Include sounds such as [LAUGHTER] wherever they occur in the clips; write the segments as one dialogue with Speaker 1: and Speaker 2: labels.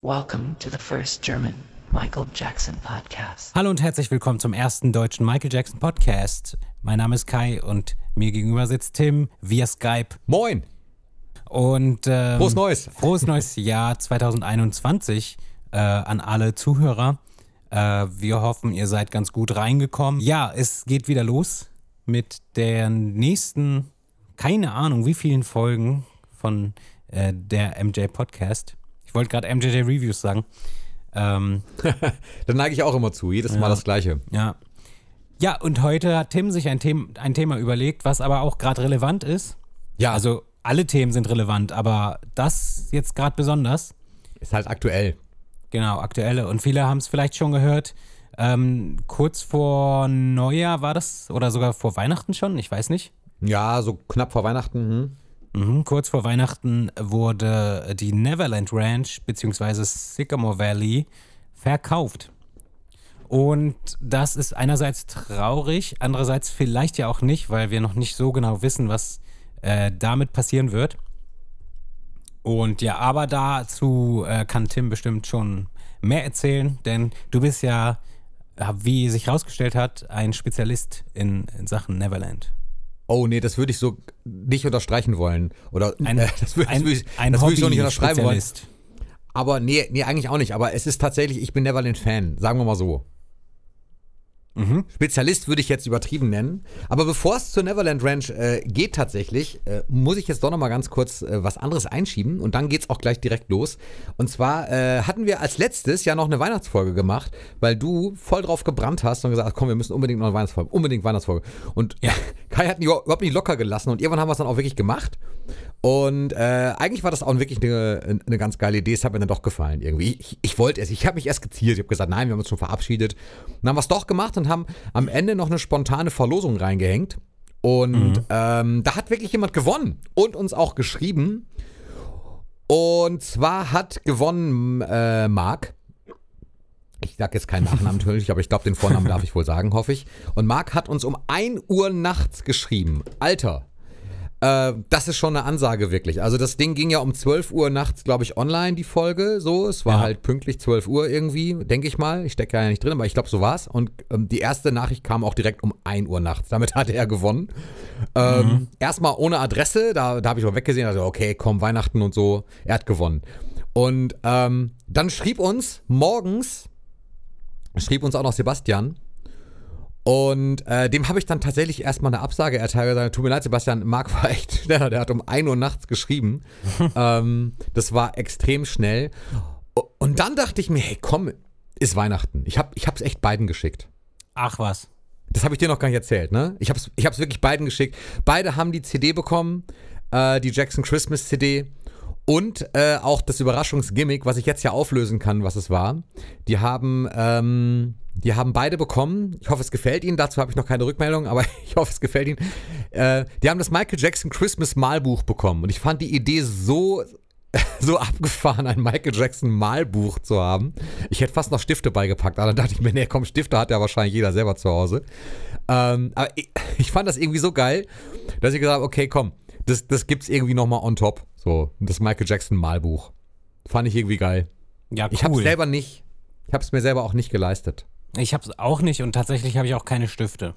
Speaker 1: Welcome to the first German Michael Jackson podcast.
Speaker 2: Hallo und herzlich willkommen zum ersten deutschen Michael Jackson Podcast. Mein Name ist Kai und mir gegenüber sitzt Tim via Skype.
Speaker 3: Moin!
Speaker 2: Und ähm,
Speaker 3: Frohes Neues!
Speaker 2: Frohes neues Jahr 2021 äh, an alle Zuhörer. Äh, wir hoffen, ihr seid ganz gut reingekommen. Ja, es geht wieder los mit der nächsten, keine Ahnung, wie vielen Folgen von äh, der MJ Podcast. Ich wollte gerade MJJ Reviews sagen. Ähm, [LAUGHS]
Speaker 3: da neige ich auch immer zu, jedes Mal das Gleiche.
Speaker 2: ja. Ja, und heute hat Tim sich ein, Them ein Thema überlegt, was aber auch gerade relevant ist.
Speaker 3: Ja,
Speaker 2: Also alle Themen sind relevant, aber das jetzt gerade besonders.
Speaker 3: ist halt aktuell.
Speaker 2: Genau, aktuelle. Und viele haben es vielleicht schon gehört. Ähm, kurz vor Neujahr war das oder sogar vor Weihnachten schon, ich weiß nicht.
Speaker 3: Ja, so knapp vor Weihnachten. Hm.
Speaker 2: Mhm, kurz vor Weihnachten wurde die Neverland Ranch bzw. Sycamore Valley verkauft. Und das ist einerseits traurig, andererseits vielleicht ja auch nicht, weil wir noch nicht so genau wissen, was äh, damit passieren wird. Und ja, aber dazu äh, kann Tim bestimmt schon mehr erzählen, denn du bist ja, wie sich herausgestellt hat, ein Spezialist in, in Sachen Neverland.
Speaker 3: Oh nee, das würde ich so nicht unterstreichen wollen. Oder
Speaker 2: Ein,
Speaker 3: äh, das würde würd ich, das würd ich so nicht unterschreiben wollen. Aber nee, nee, eigentlich auch nicht. Aber es ist tatsächlich, ich bin Neverland-Fan, sagen wir mal so.
Speaker 2: Mhm.
Speaker 3: Spezialist würde ich jetzt übertrieben nennen. Aber bevor es zur Neverland Ranch äh, geht tatsächlich, äh, muss ich jetzt doch noch mal ganz kurz äh, was anderes einschieben und dann geht's auch gleich direkt los. Und zwar äh, hatten wir als letztes ja noch eine Weihnachtsfolge gemacht, weil du voll drauf gebrannt hast und gesagt hast, komm, wir müssen unbedingt noch eine Weihnachtsfolge, unbedingt Weihnachtsfolge. Und
Speaker 2: Ja. [LAUGHS]
Speaker 3: Kai hat ihn überhaupt nicht locker gelassen und irgendwann haben wir es dann auch wirklich gemacht. Und äh, eigentlich war das auch wirklich eine, eine ganz geile Idee. Es hat mir dann doch gefallen irgendwie. Ich, ich wollte es. Ich habe mich erst geziert. Ich habe gesagt, nein, wir haben uns schon verabschiedet. Dann haben wir es doch gemacht und haben am Ende noch eine spontane Verlosung reingehängt. Und ähm, da hat wirklich jemand gewonnen und uns auch geschrieben. Und zwar hat gewonnen äh, Marc. Ich sage jetzt keinen Nachnamen [LAUGHS] natürlich, aber ich glaube, den Vornamen darf ich wohl sagen, hoffe ich. Und Marc hat uns um 1 Uhr nachts geschrieben. Alter, äh, das ist schon eine Ansage wirklich. Also das Ding ging ja um 12 Uhr nachts, glaube ich, online, die Folge. So, es war
Speaker 2: Ja.
Speaker 3: halt pünktlich 12 Uhr irgendwie, denke ich mal. Ich stecke ja nicht drin, aber ich glaube, so war's. Und ähm, die erste Nachricht kam auch direkt um 1 Uhr nachts. Damit [LAUGHS] hatte er gewonnen. Ähm, Erstmal ohne Adresse, da, da habe ich auch weggesehen, also okay, komm, Weihnachten und so. Er hat gewonnen. Und ähm, dann schrieb uns morgens, schrieb uns auch noch Sebastian, und äh, dem habe ich dann tatsächlich erstmal eine Absage erteilt. Gesagt, Tut mir leid, Sebastian, Marc [LAUGHS] war echt schneller. Der hat um 1 Uhr nachts geschrieben. [LAUGHS] ähm, das war extrem schnell. Und dann dachte ich mir, hey, komm, ist Weihnachten. Ich habe es echt beiden geschickt.
Speaker 2: Ach was.
Speaker 3: Das habe ich dir noch gar nicht erzählt, ne? Ich habe es ich hab's wirklich beiden geschickt. Beide haben die CD bekommen, äh, die Jackson Christmas CD. Und äh, auch das Überraschungsgimmick, was ich jetzt ja auflösen kann, was es war. Die haben, ähm, die haben beide bekommen. Ich hoffe, es gefällt Ihnen. Dazu habe ich noch keine Rückmeldung, aber [LAUGHS] ich hoffe, es gefällt Ihnen. Äh, die haben das Michael Jackson Christmas Malbuch bekommen. Und ich fand die Idee so, [LAUGHS] so abgefahren, ein Michael Jackson Malbuch zu haben. Ich hätte fast noch Stifte beigepackt, aber dann dachte ich mir, nee, komm, Stifte hat ja wahrscheinlich jeder selber zu Hause. Ähm, aber ich, [LAUGHS] ich fand das irgendwie so geil, dass ich gesagt habe, okay, komm, das, das gibt's irgendwie nochmal on top. So, das Michael Jackson Malbuch. Fand ich irgendwie geil.
Speaker 2: Ja, cool.
Speaker 3: Ich hab's selber nicht. Ich hab's mir selber auch nicht geleistet.
Speaker 2: Ich hab's auch nicht und tatsächlich habe ich auch keine Stifte.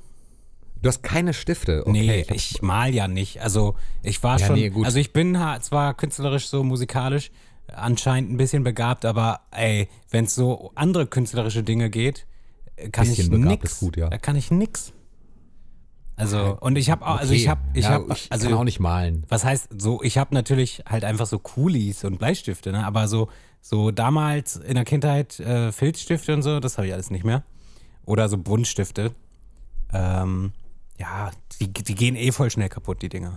Speaker 3: Du hast keine Stifte. Okay,
Speaker 2: nee,
Speaker 3: ich
Speaker 2: mal ja nicht. Also ich war
Speaker 3: Ja,
Speaker 2: schon,
Speaker 3: nee, gut.
Speaker 2: also ich bin zwar künstlerisch so musikalisch anscheinend ein bisschen begabt, aber ey, wenn es so andere künstlerische Dinge geht, kann ich nix.
Speaker 3: ist gut, ja.
Speaker 2: Da kann ich nix. Also und ich habe auch, also
Speaker 3: Okay.
Speaker 2: ich habe, ich
Speaker 3: ja,
Speaker 2: habe, also
Speaker 3: kann auch nicht malen.
Speaker 2: was heißt so, ich habe natürlich halt einfach so Coolies und Bleistifte, ne? aber so, so damals in der Kindheit äh, Filzstifte und so, das habe ich alles nicht mehr. Oder so Buntstifte. Ähm, ja, die, die gehen eh voll schnell kaputt, die Dinger.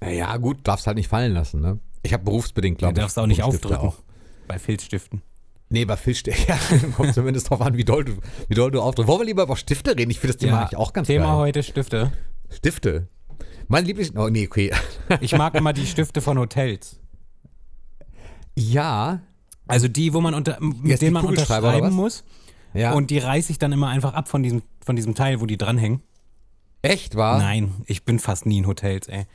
Speaker 3: Naja, gut, darfst halt nicht fallen lassen, ne? Ich habe berufsbedingt,
Speaker 2: Du
Speaker 3: glaube ich.
Speaker 2: darfst auch nicht aufdrücken
Speaker 3: auch.
Speaker 2: bei Filzstiften.
Speaker 3: Nee, bei Filzstiften. [LAUGHS] Ja, kommt zumindest drauf an, wie doll du, wie doll du aufdrückst. Wollen wir lieber über Stifte reden? Ich finde das Thema eigentlich auch ganz
Speaker 2: Thema
Speaker 3: geil.
Speaker 2: heute Stifte.
Speaker 3: Stifte. Mein Lieblings... Oh, nee, okay. [LAUGHS]
Speaker 2: Ich mag immer die Stifte von Hotels.
Speaker 3: ja,
Speaker 2: Also die, wo man unter, mit
Speaker 3: Jetzt
Speaker 2: denen man unterschreiben muss.
Speaker 3: ja.
Speaker 2: Und die reiße ich dann immer einfach ab von diesem, von diesem Teil, wo die dranhängen.
Speaker 3: echt, war?
Speaker 2: Nein, ich bin fast nie in Hotels, ey.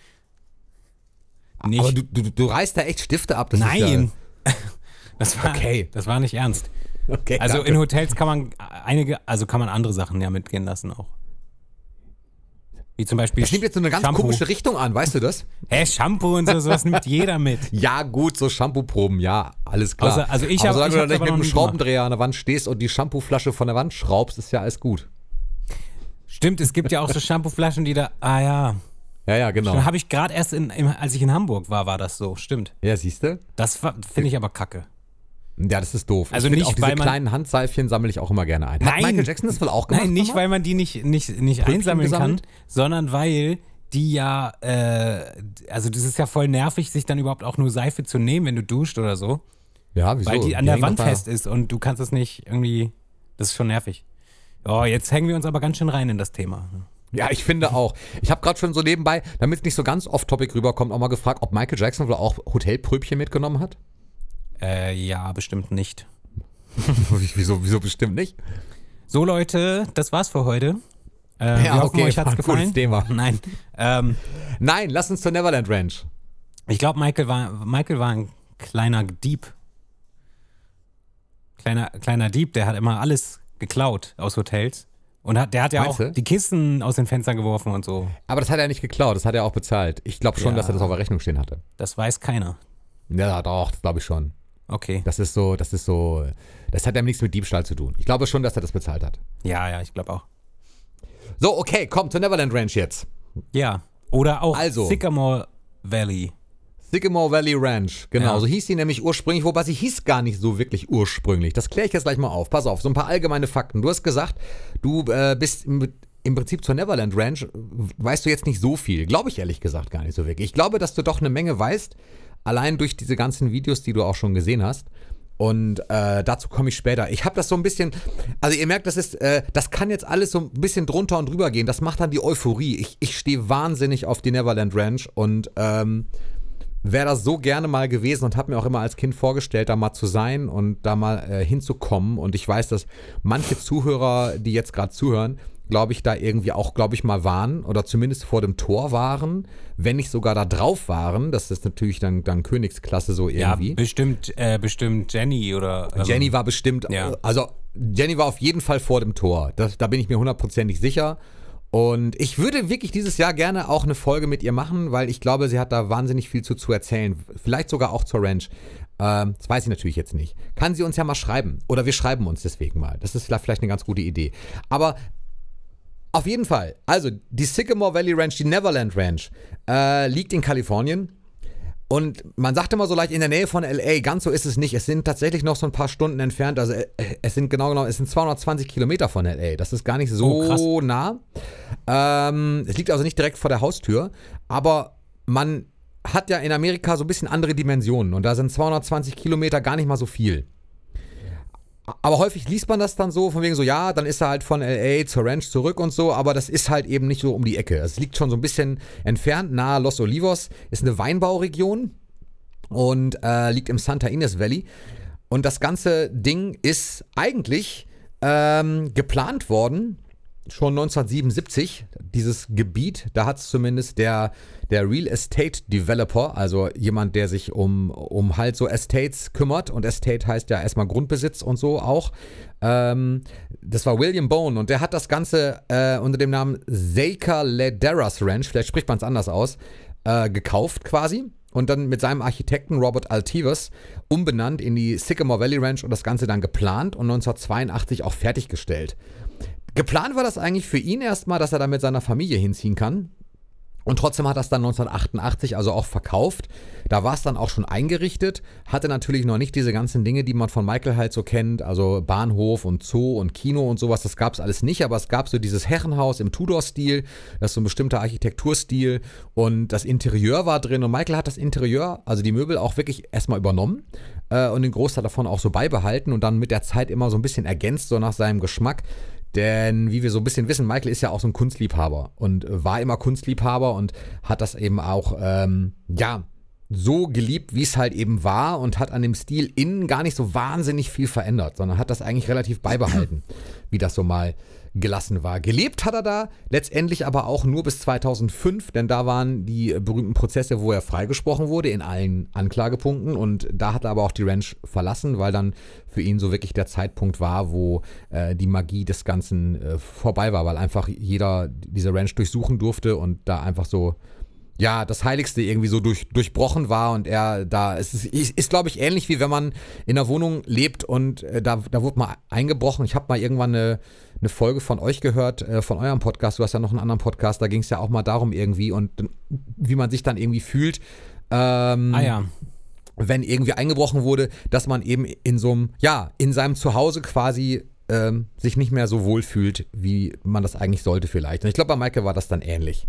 Speaker 2: Nicht.
Speaker 3: Aber du, du, du reißt da echt Stifte ab. Das Ist
Speaker 2: Nein.
Speaker 3: ja, [LAUGHS]
Speaker 2: Das war,
Speaker 3: Okay.
Speaker 2: das war nicht ernst.
Speaker 3: Okay,
Speaker 2: Also
Speaker 3: danke.
Speaker 2: in Hotels kann man einige, also kann man andere Sachen ja mitgehen lassen auch. Wie zum Beispiel
Speaker 3: Das nimmt jetzt so eine ganz
Speaker 2: Shampoo.
Speaker 3: komische Richtung an, weißt du das?
Speaker 2: Hä, Shampoo und so, sowas nimmt jeder mit. [LAUGHS]
Speaker 3: Ja, gut, so Shampoo-Proben, ja, alles klar.
Speaker 2: Außer- also ich
Speaker 3: aber
Speaker 2: hab-
Speaker 3: solange du nicht mit einem Schraubendreher an der Wand stehst und die Shampooflasche von der Wand schraubst, ist ja alles gut.
Speaker 2: Stimmt, es gibt ja auch so Shampooflaschen, die da, ah ja.
Speaker 3: Ja, ja, genau.
Speaker 2: Habe ich gerade erst, in, als ich in Hamburg war, war das so, stimmt.
Speaker 3: Ja, siehst du?
Speaker 2: Das finde ich aber kacke.
Speaker 3: Ja, das ist doof.
Speaker 2: Also nicht,
Speaker 3: auch diese
Speaker 2: weil man-
Speaker 3: kleinen Handseifchen sammle ich auch immer gerne ein. Hat
Speaker 2: Nein.
Speaker 3: Michael Jackson das wohl auch gemacht?
Speaker 2: Nein, nicht,
Speaker 3: nochmal?
Speaker 2: weil man die nicht, nicht, nicht einsammeln
Speaker 3: gesammelt?
Speaker 2: kann, sondern weil die ja, äh, also das ist ja voll nervig, sich dann überhaupt auch nur Seife zu nehmen, wenn du duscht oder so,
Speaker 3: Ja, wieso?
Speaker 2: weil die an der
Speaker 3: hängen
Speaker 2: Wand fest ist und du kannst es nicht irgendwie, das ist schon nervig. Oh, jetzt hängen wir uns aber ganz schön rein in das Thema.
Speaker 3: Ja, ich finde auch. Ich habe gerade schon so nebenbei, damit es nicht so ganz off-topic rüberkommt, auch mal gefragt, ob Michael Jackson wohl auch Hotelpröbchen mitgenommen hat.
Speaker 2: Äh, ja, bestimmt nicht. [LAUGHS]
Speaker 3: wieso, wieso bestimmt nicht?
Speaker 2: So Leute, das war's für heute. Äh, wir hoffen,
Speaker 3: okay,
Speaker 2: euch hat's gefallen.
Speaker 3: gutes Thema. [LAUGHS]
Speaker 2: Nein. Ähm,
Speaker 3: Nein, lass uns zur Neverland Ranch.
Speaker 2: ich glaube, Michael war, Michael war ein kleiner Dieb. Kleiner, kleiner Dieb, der hat immer alles geklaut aus Hotels. Und hat, der hat ja
Speaker 3: Meinst
Speaker 2: auch
Speaker 3: du?
Speaker 2: die Kisten aus den Fenstern geworfen und so.
Speaker 3: Aber das hat er nicht geklaut, das hat er auch bezahlt. Ich glaube schon,
Speaker 2: Ja.
Speaker 3: dass er das auf der Rechnung stehen hatte.
Speaker 2: Das weiß keiner.
Speaker 3: Ja, doch, das glaube ich schon.
Speaker 2: Okay.
Speaker 3: Das ist so, das ist so, das hat ja nichts mit Diebstahl zu tun. Ich glaube schon, dass er das bezahlt hat.
Speaker 2: Ja, ja, ich glaube auch.
Speaker 3: So, okay, komm zur Neverland Ranch jetzt.
Speaker 2: Ja. Oder auch
Speaker 3: Also.
Speaker 2: Sycamore Valley.
Speaker 3: Sycamore Valley Ranch, genau.
Speaker 2: Ja.
Speaker 3: So hieß sie nämlich ursprünglich, wobei sie hieß gar nicht so wirklich ursprünglich. Das kläre ich jetzt gleich mal auf. Pass auf, so ein paar allgemeine Fakten. Du hast gesagt, du äh, bist im, im Prinzip zur Neverland Ranch, weißt du jetzt nicht so viel. Glaube ich ehrlich gesagt gar nicht so wirklich. Ich glaube, dass du doch eine Menge weißt, allein durch diese ganzen Videos, die du auch schon gesehen hast. Und äh, dazu komme ich später. Ich habe das so ein bisschen, also ihr merkt, das ist, äh, das kann jetzt alles so ein bisschen drunter und drüber gehen. Das macht dann die Euphorie. Ich, ich stehe wahnsinnig auf die Neverland Ranch und ähm, wäre das so gerne mal gewesen und habe mir auch immer als Kind vorgestellt, da mal zu sein und da mal äh, hinzukommen. Und ich weiß, dass manche Zuhörer, die jetzt gerade zuhören, glaube ich, da irgendwie auch, glaube ich, mal waren oder zumindest vor dem Tor waren, wenn nicht sogar da drauf waren. Das ist natürlich dann, dann Königsklasse so
Speaker 2: Ja,
Speaker 3: irgendwie.
Speaker 2: bestimmt, äh, bestimmt Jenny oder. ähm,
Speaker 3: Jenny war bestimmt,
Speaker 2: Ja.
Speaker 3: also Jenny war auf jeden Fall vor dem Tor. Das, da bin ich mir hundertprozentig sicher. Und ich würde wirklich dieses Jahr gerne auch eine Folge mit ihr machen, weil ich glaube, sie hat da wahnsinnig viel zu, zu erzählen. Vielleicht sogar auch zur Ranch. Ähm, das weiß ich natürlich jetzt nicht. Kann sie uns ja mal schreiben. Oder wir schreiben uns deswegen mal. Das ist vielleicht eine ganz gute Idee. Aber auf jeden Fall. Also, die Sycamore Valley Ranch, die Neverland Ranch, äh, liegt in Kalifornien. Und man sagt immer so leicht in der Nähe von LA, ganz so ist es nicht. Es sind tatsächlich noch so ein paar Stunden entfernt. Also äh, es sind genau genau, es sind 220 Kilometer von LA. Das ist gar nicht so
Speaker 2: Oh,
Speaker 3: nah. Ähm, es liegt also nicht direkt vor der Haustür, aber man hat ja in Amerika so ein bisschen andere Dimensionen und da sind 220 Kilometer gar nicht mal so viel. Aber häufig liest man das dann so, von wegen so, ja, dann ist er halt von LA zur Ranch zurück und so, aber das ist halt eben nicht so um die Ecke. Es liegt schon so ein bisschen entfernt, nahe Los Olivos, ist eine Weinbauregion und äh, liegt im Santa Ynez Valley. Und das ganze Ding ist eigentlich ähm, geplant worden, schon 1977, dieses Gebiet, da hat es zumindest der, der Real Estate Developer, also jemand, der sich um, um halt so Estates kümmert und Estate heißt ja erstmal Grundbesitz und so auch. Ähm, das war William Bone und der hat das Ganze äh, unter dem Namen Zaker Lederas Ranch, vielleicht spricht man es anders aus, äh, gekauft quasi und dann mit seinem Architekten Robert Altivas umbenannt in die Sycamore Valley Ranch und das Ganze dann geplant und 1982 auch fertiggestellt. Geplant war das eigentlich für ihn erstmal, dass er da mit seiner Familie hinziehen kann. Und trotzdem hat es dann 1988 also auch verkauft. Da war es dann auch schon eingerichtet, hatte natürlich noch nicht diese ganzen Dinge, die man von Michael halt so kennt, also Bahnhof und Zoo und Kino und sowas, das gab es alles nicht, aber es gab so dieses Herrenhaus im Tudor-Stil, das ist so ein bestimmter Architekturstil. Und das Interieur war drin. Und Michael hat das Interieur, also die Möbel auch wirklich erstmal übernommen. Äh, und den Großteil davon auch so beibehalten. Und dann mit der Zeit immer so ein bisschen ergänzt, so nach seinem Geschmack. Denn wie wir so ein bisschen wissen, Michael ist ja auch so ein Kunstliebhaber und war immer Kunstliebhaber und hat das eben auch, ähm, ja, so geliebt, wie es halt eben war und hat an dem Stil innen gar nicht so wahnsinnig viel verändert, sondern hat das eigentlich relativ beibehalten, wie das so mal gelassen war. Gelebt hat er da letztendlich aber auch nur bis 2005, denn da waren die berühmten Prozesse, wo er freigesprochen wurde in allen Anklagepunkten und da hat er aber auch die Ranch verlassen, weil dann für ihn so wirklich der Zeitpunkt war, wo äh, die Magie des Ganzen äh, vorbei war, weil einfach jeder diese Ranch durchsuchen durfte und da einfach so ja, das Heiligste irgendwie so durch, durchbrochen war und er da, es ist, ist, ist glaube ich, ähnlich wie wenn man in einer Wohnung lebt und äh, da, da wurde mal eingebrochen. Ich habe mal irgendwann eine, eine Folge von euch gehört, äh, von eurem Podcast. Du hast ja noch einen anderen Podcast, da ging es ja auch mal darum irgendwie und wie man sich dann irgendwie fühlt. Ähm,
Speaker 2: Ah ja.
Speaker 3: wenn irgendwie eingebrochen wurde, dass man eben in so einem, ja, in seinem Zuhause quasi ähm, sich nicht mehr so wohl fühlt, wie man das eigentlich sollte vielleicht. Und ich glaube, bei Michael war das dann ähnlich.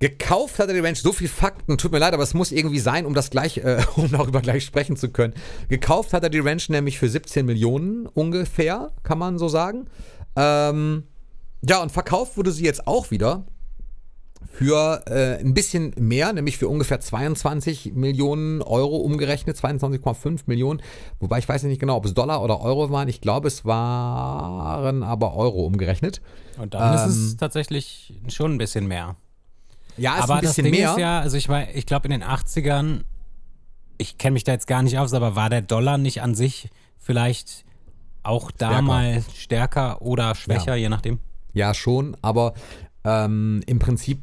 Speaker 3: Gekauft hat er die Ranch, so viel Fakten, tut mir leid, aber es muss irgendwie sein, um das gleich, äh, [LAUGHS] um darüber gleich sprechen zu können. Gekauft hat er die Ranch nämlich für 17 Millionen ungefähr, kann man so sagen. Ähm, ja, und verkauft wurde sie jetzt auch wieder für äh, ein bisschen mehr, nämlich für ungefähr 22 Millionen Euro umgerechnet, 22,5 Millionen. Wobei ich weiß nicht genau, ob es Dollar oder Euro waren. Ich glaube, es waren aber Euro umgerechnet.
Speaker 2: Und dann ist
Speaker 3: Ähm,
Speaker 2: es tatsächlich schon ein bisschen mehr.
Speaker 3: Ja, ist
Speaker 2: aber
Speaker 3: ein bisschen
Speaker 2: das Ding
Speaker 3: mehr.
Speaker 2: ist ja, also ich war, ich glaube in den 80ern, ich kenne mich da jetzt gar nicht aus, aber war der Dollar nicht an sich vielleicht auch da
Speaker 3: Stärker.
Speaker 2: mal stärker oder schwächer,
Speaker 3: Ja.
Speaker 2: je nachdem?
Speaker 3: Ja, schon, aber ähm, im Prinzip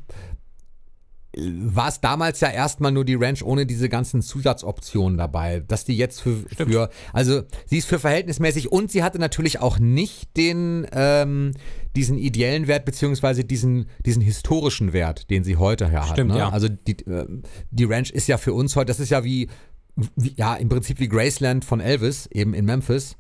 Speaker 3: äh, war es damals ja erstmal nur die Ranch ohne diese ganzen Zusatzoptionen dabei, dass die jetzt für, für also sie ist für verhältnismäßig und sie hatte natürlich auch nicht den ähm, diesen ideellen Wert beziehungsweise diesen diesen historischen Wert, den sie heute her hat.
Speaker 2: Stimmt,
Speaker 3: ne?
Speaker 2: ja.
Speaker 3: Also die, ähm, die Ranch ist ja für uns heute, das ist ja wie, wie ja im Prinzip wie Graceland von Elvis eben in Memphis.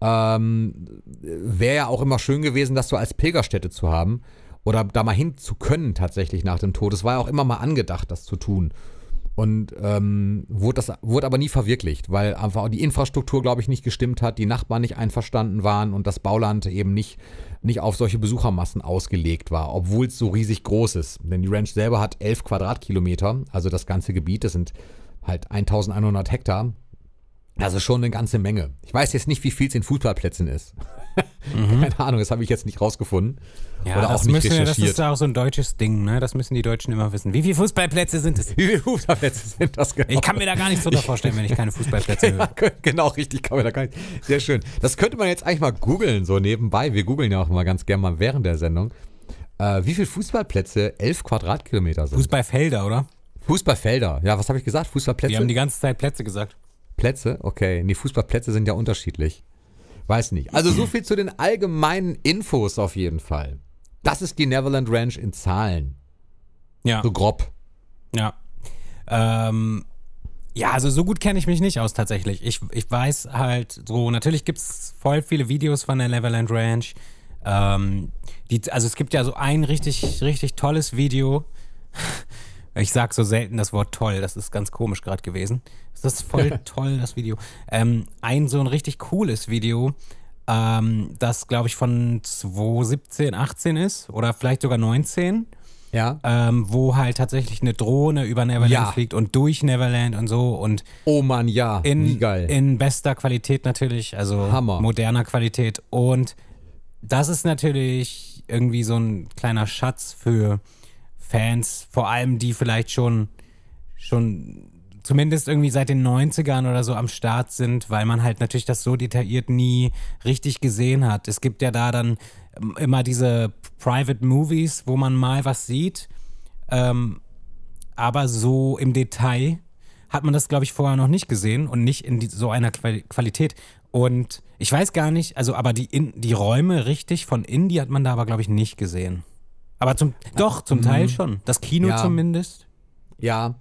Speaker 3: Ähm, Wäre ja auch immer schön gewesen, das so als Pilgerstätte zu haben oder da mal hin zu können tatsächlich nach dem Tod. Es war ja auch immer mal angedacht, das zu tun. Und ähm, wurde, das, wurde aber nie verwirklicht, weil einfach die Infrastruktur, glaube ich, nicht gestimmt hat, die Nachbarn nicht einverstanden waren und das Bauland eben nicht, nicht auf solche Besuchermassen ausgelegt war, obwohl es so riesig groß ist. Denn die Ranch selber hat 11 Quadratkilometer, also das ganze Gebiet, das sind halt 1100 Hektar. Also schon eine ganze Menge. Ich weiß jetzt nicht, wie viel es in Fußballplätzen ist. [LAUGHS] Keine Ahnung, das habe ich jetzt nicht rausgefunden.
Speaker 2: Ja,
Speaker 3: Oder
Speaker 2: das
Speaker 3: auch nicht
Speaker 2: müssen, ja- das
Speaker 3: recherchiert.
Speaker 2: ist ja auch so ein deutsches Ding, ne? Das müssen die Deutschen immer wissen. Wie viele Fußballplätze sind es? [LAUGHS]
Speaker 3: Wie viele Fußballplätze sind das genau?
Speaker 2: Ich kann mir da gar nichts drunter vorstellen, wenn ich keine Fußballplätze [LAUGHS]
Speaker 3: Ja,
Speaker 2: höre.
Speaker 3: genau, richtig, kann man da gar nicht. Sehr schön. Das könnte man jetzt eigentlich mal googeln, so nebenbei. Wir googeln ja auch mal ganz gerne mal während der Sendung. Äh, wie viele Fußballplätze 11 Quadratkilometer sind?
Speaker 2: Fußballfelder, oder?
Speaker 3: Fußballfelder. Ja, was habe ich gesagt? Fußballplätze?
Speaker 2: Die haben die ganze Zeit Plätze gesagt.
Speaker 3: Plätze? Okay. Nee, Fußballplätze sind ja unterschiedlich. Weiß nicht. Also so viel zu den allgemeinen Infos auf jeden Fall. Das ist die Neverland Ranch in Zahlen.
Speaker 2: Ja.
Speaker 3: So grob.
Speaker 2: Ja. Ähm, ja, also so gut kenne ich mich nicht aus tatsächlich. Ich, ich weiß halt so, natürlich gibt es voll viele Videos von der Neverland Ranch. Ähm, die, also es gibt ja so ein richtig, richtig tolles Video. Ich sag so selten das Wort toll, das ist ganz komisch gerade gewesen. Das ist voll [LAUGHS] toll, das Video. Ähm, ein so ein richtig cooles Video, ähm, das glaube ich von 2017, 18 ist oder vielleicht sogar 19
Speaker 3: Ja.
Speaker 2: ähm, wo halt tatsächlich eine Drohne über Neverland
Speaker 3: Ja.
Speaker 2: fliegt und durch Neverland und so und
Speaker 3: Oh Mann, ja.
Speaker 2: in,
Speaker 3: Wie geil.
Speaker 2: in bester Qualität natürlich, also
Speaker 3: Hammer.
Speaker 2: moderner Qualität. Und das ist natürlich irgendwie so ein kleiner Schatz für Fans, vor allem die vielleicht schon, schon zumindest irgendwie seit den 90ern oder so am Start sind, weil man halt natürlich das so detailliert nie richtig gesehen hat. Es gibt ja da dann ähm, immer diese Private Movies, wo man mal was sieht, ähm, aber so im Detail hat man das, glaube ich, vorher noch nicht gesehen und nicht in die, so einer Quali Qualität. Und ich weiß gar nicht, also aber die, in, die Räume richtig von innen, die hat man da aber, glaube ich, nicht gesehen. Aber zum, doch, zum Teil schon. Das Kino
Speaker 3: Mhm. Ja.
Speaker 2: zumindest.
Speaker 3: Ja,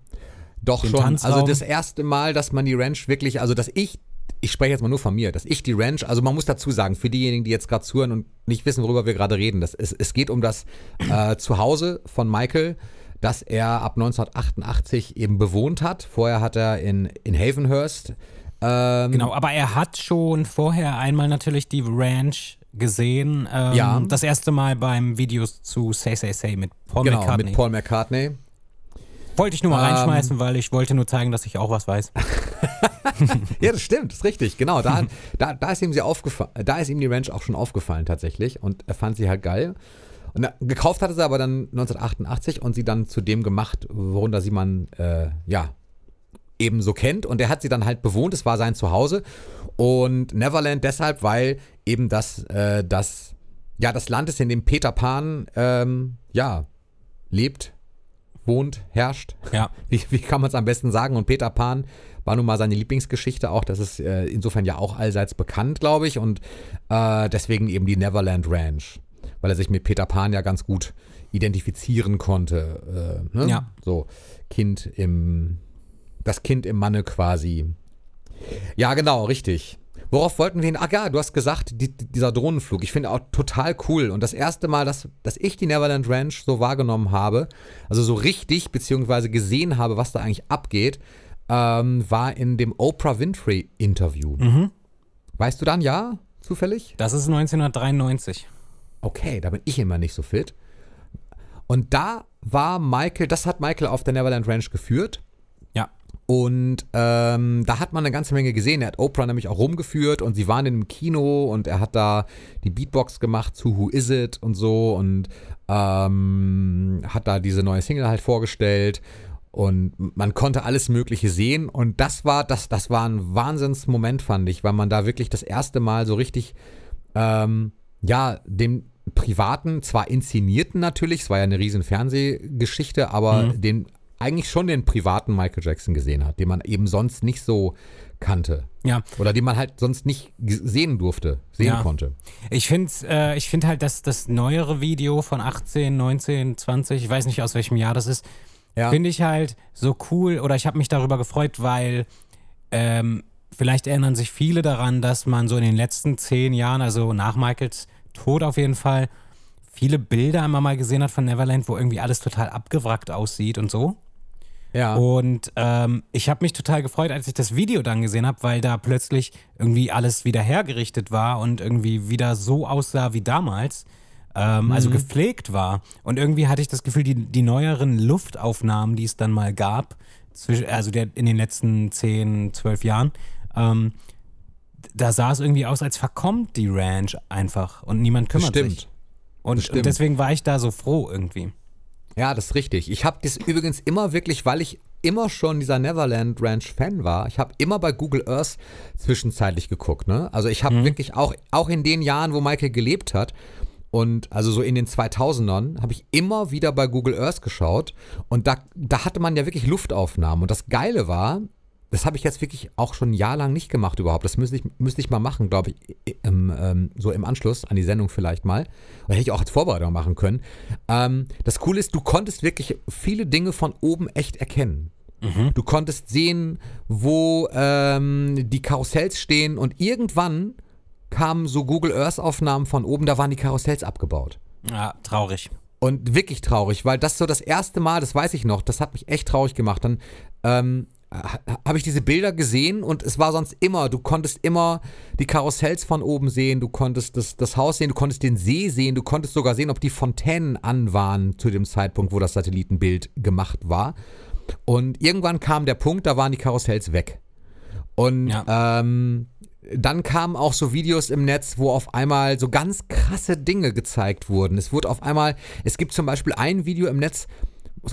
Speaker 3: doch
Speaker 2: Den
Speaker 3: schon.
Speaker 2: Tanzraum.
Speaker 3: Also das erste Mal, dass man die Ranch wirklich, also dass ich, ich spreche jetzt mal nur von mir, dass ich die Ranch, also man muss dazu sagen, für diejenigen, die jetzt gerade zuhören und nicht wissen, worüber wir gerade reden, das, es, es geht um das äh, Zuhause von Michael, das er ab 1988 eben bewohnt hat. Vorher hat er in, in Havenhurst ähm,
Speaker 2: Genau, aber er hat schon vorher einmal natürlich die Ranch gesehen. Ähm,
Speaker 3: Ja.
Speaker 2: Das erste Mal beim Videos zu Say Say Say mit Paul
Speaker 3: genau,
Speaker 2: McCartney.
Speaker 3: mit Paul McCartney.
Speaker 2: Wollte ich nur mal
Speaker 3: Ähm.
Speaker 2: reinschmeißen, weil ich wollte nur zeigen, dass ich auch was weiß. [LAUGHS]
Speaker 3: Ja, das stimmt, das ist richtig, genau. Da, da, da ist ihm sie aufgefallen, da ist ihm die Ranch auch schon aufgefallen tatsächlich und er fand sie halt geil. Und er, gekauft hatte sie aber dann 1988 und sie dann zu dem gemacht, worunter sie man, äh, ja, eben so kennt. Und er hat sie dann halt bewohnt, es war sein Zuhause. Und Neverland deshalb, weil eben das, äh, das, ja, das Land ist, in dem Peter Pan, ähm, ja, lebt, wohnt, herrscht.
Speaker 2: Ja. [LAUGHS]
Speaker 3: Wie, wie kann man es am besten sagen? Und Peter Pan war nun mal seine Lieblingsgeschichte auch. Das ist äh, insofern ja auch allseits bekannt, glaube ich. Und äh, deswegen eben die Neverland Ranch. Weil er sich mit Peter Pan ja ganz gut identifizieren konnte. Äh, ne?
Speaker 2: Ja.
Speaker 3: So, Kind im. Das Kind im Manne quasi. Ja, genau, richtig. Worauf wollten wir hin? Ach ja, du hast gesagt, die, dieser Drohnenflug. Ich finde auch total cool. Und das erste Mal, dass, dass ich die Neverland Ranch so wahrgenommen habe, also so richtig, beziehungsweise gesehen habe, was da eigentlich abgeht, ähm, war in dem Oprah Winfrey Interview. Weißt du dann ja, zufällig?
Speaker 2: Das ist 1993.
Speaker 3: Okay, da bin ich immer nicht so fit. Und da war Michael, das hat Michael auf der Neverland Ranch geführt. Und ähm, da hat man eine ganze Menge gesehen. Er hat Oprah nämlich auch rumgeführt und sie waren in einem Kino und er hat da die Beatbox gemacht zu Who Is It und so und ähm, hat da diese neue Single halt vorgestellt. Und man konnte alles Mögliche sehen. Und das war, das, das war ein Wahnsinnsmoment, fand ich, weil man da wirklich das erste Mal so richtig, ähm, ja, dem privaten, zwar inszenierten natürlich, es war ja eine riesen Fernsehgeschichte, aber den eigentlich schon den privaten Michael Jackson gesehen hat, den man eben sonst nicht so kannte.
Speaker 2: Ja.
Speaker 3: Oder den man halt sonst nicht sehen durfte, sehen
Speaker 2: Ja.
Speaker 3: konnte.
Speaker 2: Ich finde äh, ich find halt, dass das neuere Video von 18, 19, 20, ich weiß nicht aus welchem Jahr das ist,
Speaker 3: Ja.
Speaker 2: finde ich halt so cool oder ich habe mich darüber gefreut, weil ähm, vielleicht erinnern sich viele daran, dass man so in den letzten zehn Jahren, also nach Michaels Tod auf jeden Fall, viele Bilder immer mal gesehen hat von Neverland, wo irgendwie alles total abgewrackt aussieht und so.
Speaker 3: Ja.
Speaker 2: Und ähm, ich habe mich total gefreut, als ich das Video dann gesehen habe, weil da plötzlich irgendwie alles wieder hergerichtet war und irgendwie wieder so aussah wie damals. Ähm, Also gepflegt war. Und irgendwie hatte ich das Gefühl, die, die neueren Luftaufnahmen, die es dann mal gab, zwisch- also der, in den letzten 10, 12 Jahren, ähm, da sah es irgendwie aus, als verkommt die Ranch einfach und niemand kümmert
Speaker 3: Stimmt.
Speaker 2: sich. Und,
Speaker 3: Bestimmt.
Speaker 2: und deswegen war ich da so froh irgendwie.
Speaker 3: Ja, das ist richtig. Ich habe das übrigens immer wirklich, weil ich immer schon dieser Neverland Ranch Fan war. Ich habe immer bei Google Earth zwischenzeitlich geguckt. Ne? Also ich habe wirklich auch, auch in den Jahren, wo Michael gelebt hat und also so in den 2000ern, habe ich immer wieder bei Google Earth geschaut und da, da hatte man ja wirklich Luftaufnahmen. Und das Geile war, das habe ich jetzt wirklich auch schon ein Jahr lang nicht gemacht überhaupt. Das müsste ich, müsste ich mal machen, glaube ich, im, ähm, so im Anschluss an die Sendung vielleicht mal. Oder hätte ich auch als Vorbereitung machen können. Ähm, das Coole ist, du konntest wirklich viele Dinge von oben echt erkennen. Du konntest sehen, wo ähm, die Karussells stehen und irgendwann kamen so Google Earth Aufnahmen von oben, da waren die Karussells abgebaut.
Speaker 2: Ja, traurig.
Speaker 3: Und wirklich traurig, weil das so das erste Mal, das weiß ich noch, das hat mich echt traurig gemacht. Dann ähm, habe ich diese Bilder gesehen und es war sonst immer, du konntest immer die Karussells von oben sehen, du konntest das, das Haus sehen, du konntest den See sehen, du konntest sogar sehen, ob die Fontänen an waren zu dem Zeitpunkt, wo das Satellitenbild gemacht war. Und irgendwann kam der Punkt, da waren die Karussells weg. Und
Speaker 2: Ja.
Speaker 3: ähm, dann kamen auch so Videos im Netz, wo auf einmal so ganz krasse Dinge gezeigt wurden. Es wurde auf einmal, es gibt zum Beispiel ein Video im Netz,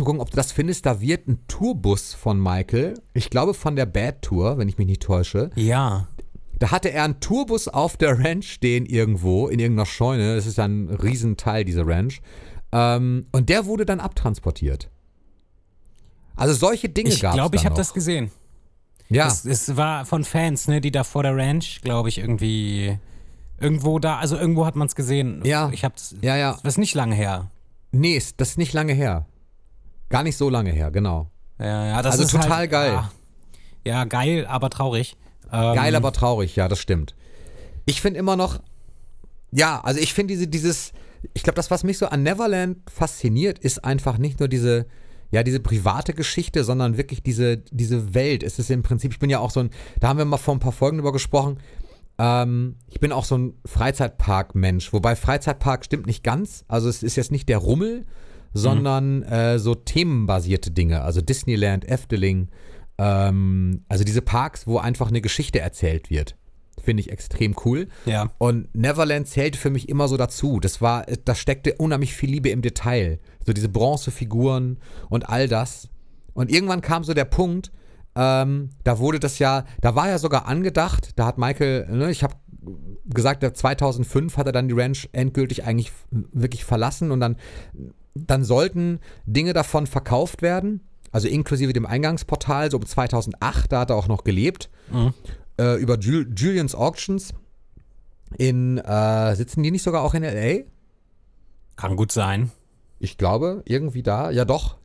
Speaker 3: mal gucken, ob du das findest, da wird ein Tourbus von Michael, ich glaube von der Bad Tour, wenn ich mich nicht täusche,
Speaker 2: Ja.
Speaker 3: da hatte er einen Tourbus auf der Ranch stehen irgendwo, in irgendeiner Scheune, das ist ja ein Riesenteil, diese Ranch, ähm, und der wurde dann abtransportiert. Also solche Dinge
Speaker 2: Ich
Speaker 3: gab es
Speaker 2: glaube, ich habe das gesehen.
Speaker 3: Ja,
Speaker 2: Es, es war von Fans, ne, die da vor der Ranch, glaube ich, irgendwie irgendwo da, also irgendwo hat man es gesehen.
Speaker 3: Ja.
Speaker 2: Ich hab's.
Speaker 3: ja, ja.
Speaker 2: Das ist nicht lange her.
Speaker 3: Nee, das ist nicht lange her. Gar nicht so lange her, genau.
Speaker 2: Ja, ja, das
Speaker 3: Also
Speaker 2: ist
Speaker 3: total
Speaker 2: halt,
Speaker 3: geil.
Speaker 2: Ja, ja, geil, aber traurig. Ähm,
Speaker 3: Geil, aber traurig, ja, das stimmt. Ich finde immer noch, ja, also ich finde diese, dieses, ich glaube, das, was mich so an Neverland fasziniert, ist einfach nicht nur diese, ja, diese private Geschichte, sondern wirklich diese, diese Welt. Es ist im Prinzip, ich bin ja auch so ein, da haben wir mal vor ein paar Folgen drüber gesprochen, ähm, ich bin auch so ein Freizeitpark-Mensch, wobei Freizeitpark stimmt nicht ganz. Also es ist jetzt nicht der Rummel, sondern äh, so themenbasierte Dinge, also Disneyland, Efteling, ähm, also diese Parks, wo einfach eine Geschichte erzählt wird. Finde ich extrem cool.
Speaker 2: Ja.
Speaker 3: Und Neverland zählte für mich immer so dazu. Das war, da steckte unheimlich viel Liebe im Detail. So diese Bronzefiguren und all das. Und irgendwann kam so der Punkt, ähm, da wurde das ja, da war ja sogar angedacht, da hat Michael, ne, ich habe gesagt, 2005 hat er dann die Ranch endgültig eigentlich wirklich verlassen und dann, dann sollten Dinge davon verkauft werden, also inklusive dem Eingangsportal, so um 2008, da hat er auch noch gelebt,
Speaker 2: Mhm.
Speaker 3: äh, über Jul Julian's Auctions. In, äh, sitzen die nicht sogar auch in L.A.?
Speaker 2: Kann gut sein.
Speaker 3: Ich glaube, irgendwie da, ja doch,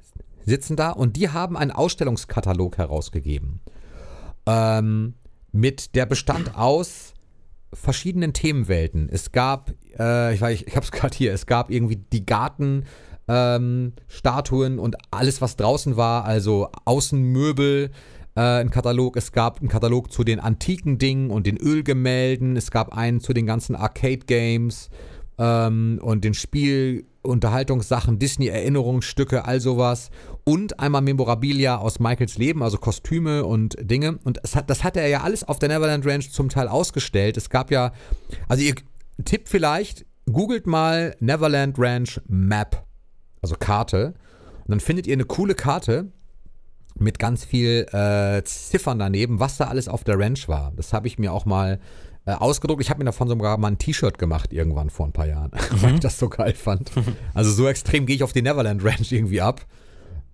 Speaker 3: sitzen da und die haben einen Ausstellungskatalog herausgegeben. Ähm, mit der bestand aus verschiedenen Themenwelten. Es gab, äh, ich, weiß, ich, ich habe es [LAUGHS] gerade hier, es gab irgendwie die Garten. Ähm, Statuen und alles, was draußen war, also Außenmöbel, äh, ein Katalog. Es gab einen Katalog zu den antiken Dingen und den Ölgemälden. Es gab einen zu den ganzen Arcade-Games ähm, und den Spiel, Unterhaltungssachen, Disney-Erinnerungsstücke, all sowas. Und einmal Memorabilia aus Michaels Leben, also Kostüme und Dinge. Und hat, das hatte er ja alles auf der Neverland Ranch zum Teil ausgestellt. Es gab ja, also ihr Tipp vielleicht, googelt mal Neverland Ranch Map, also Karte. Und dann findet ihr eine coole Karte mit ganz viel äh, Ziffern daneben, was da alles auf der Ranch war. Das habe ich mir auch mal äh, ausgedruckt. Ich habe mir davon sogar mal ein T-Shirt gemacht irgendwann vor ein paar Jahren, [LAUGHS] weil ich das so geil fand. Also so extrem gehe ich auf die Neverland Ranch irgendwie ab.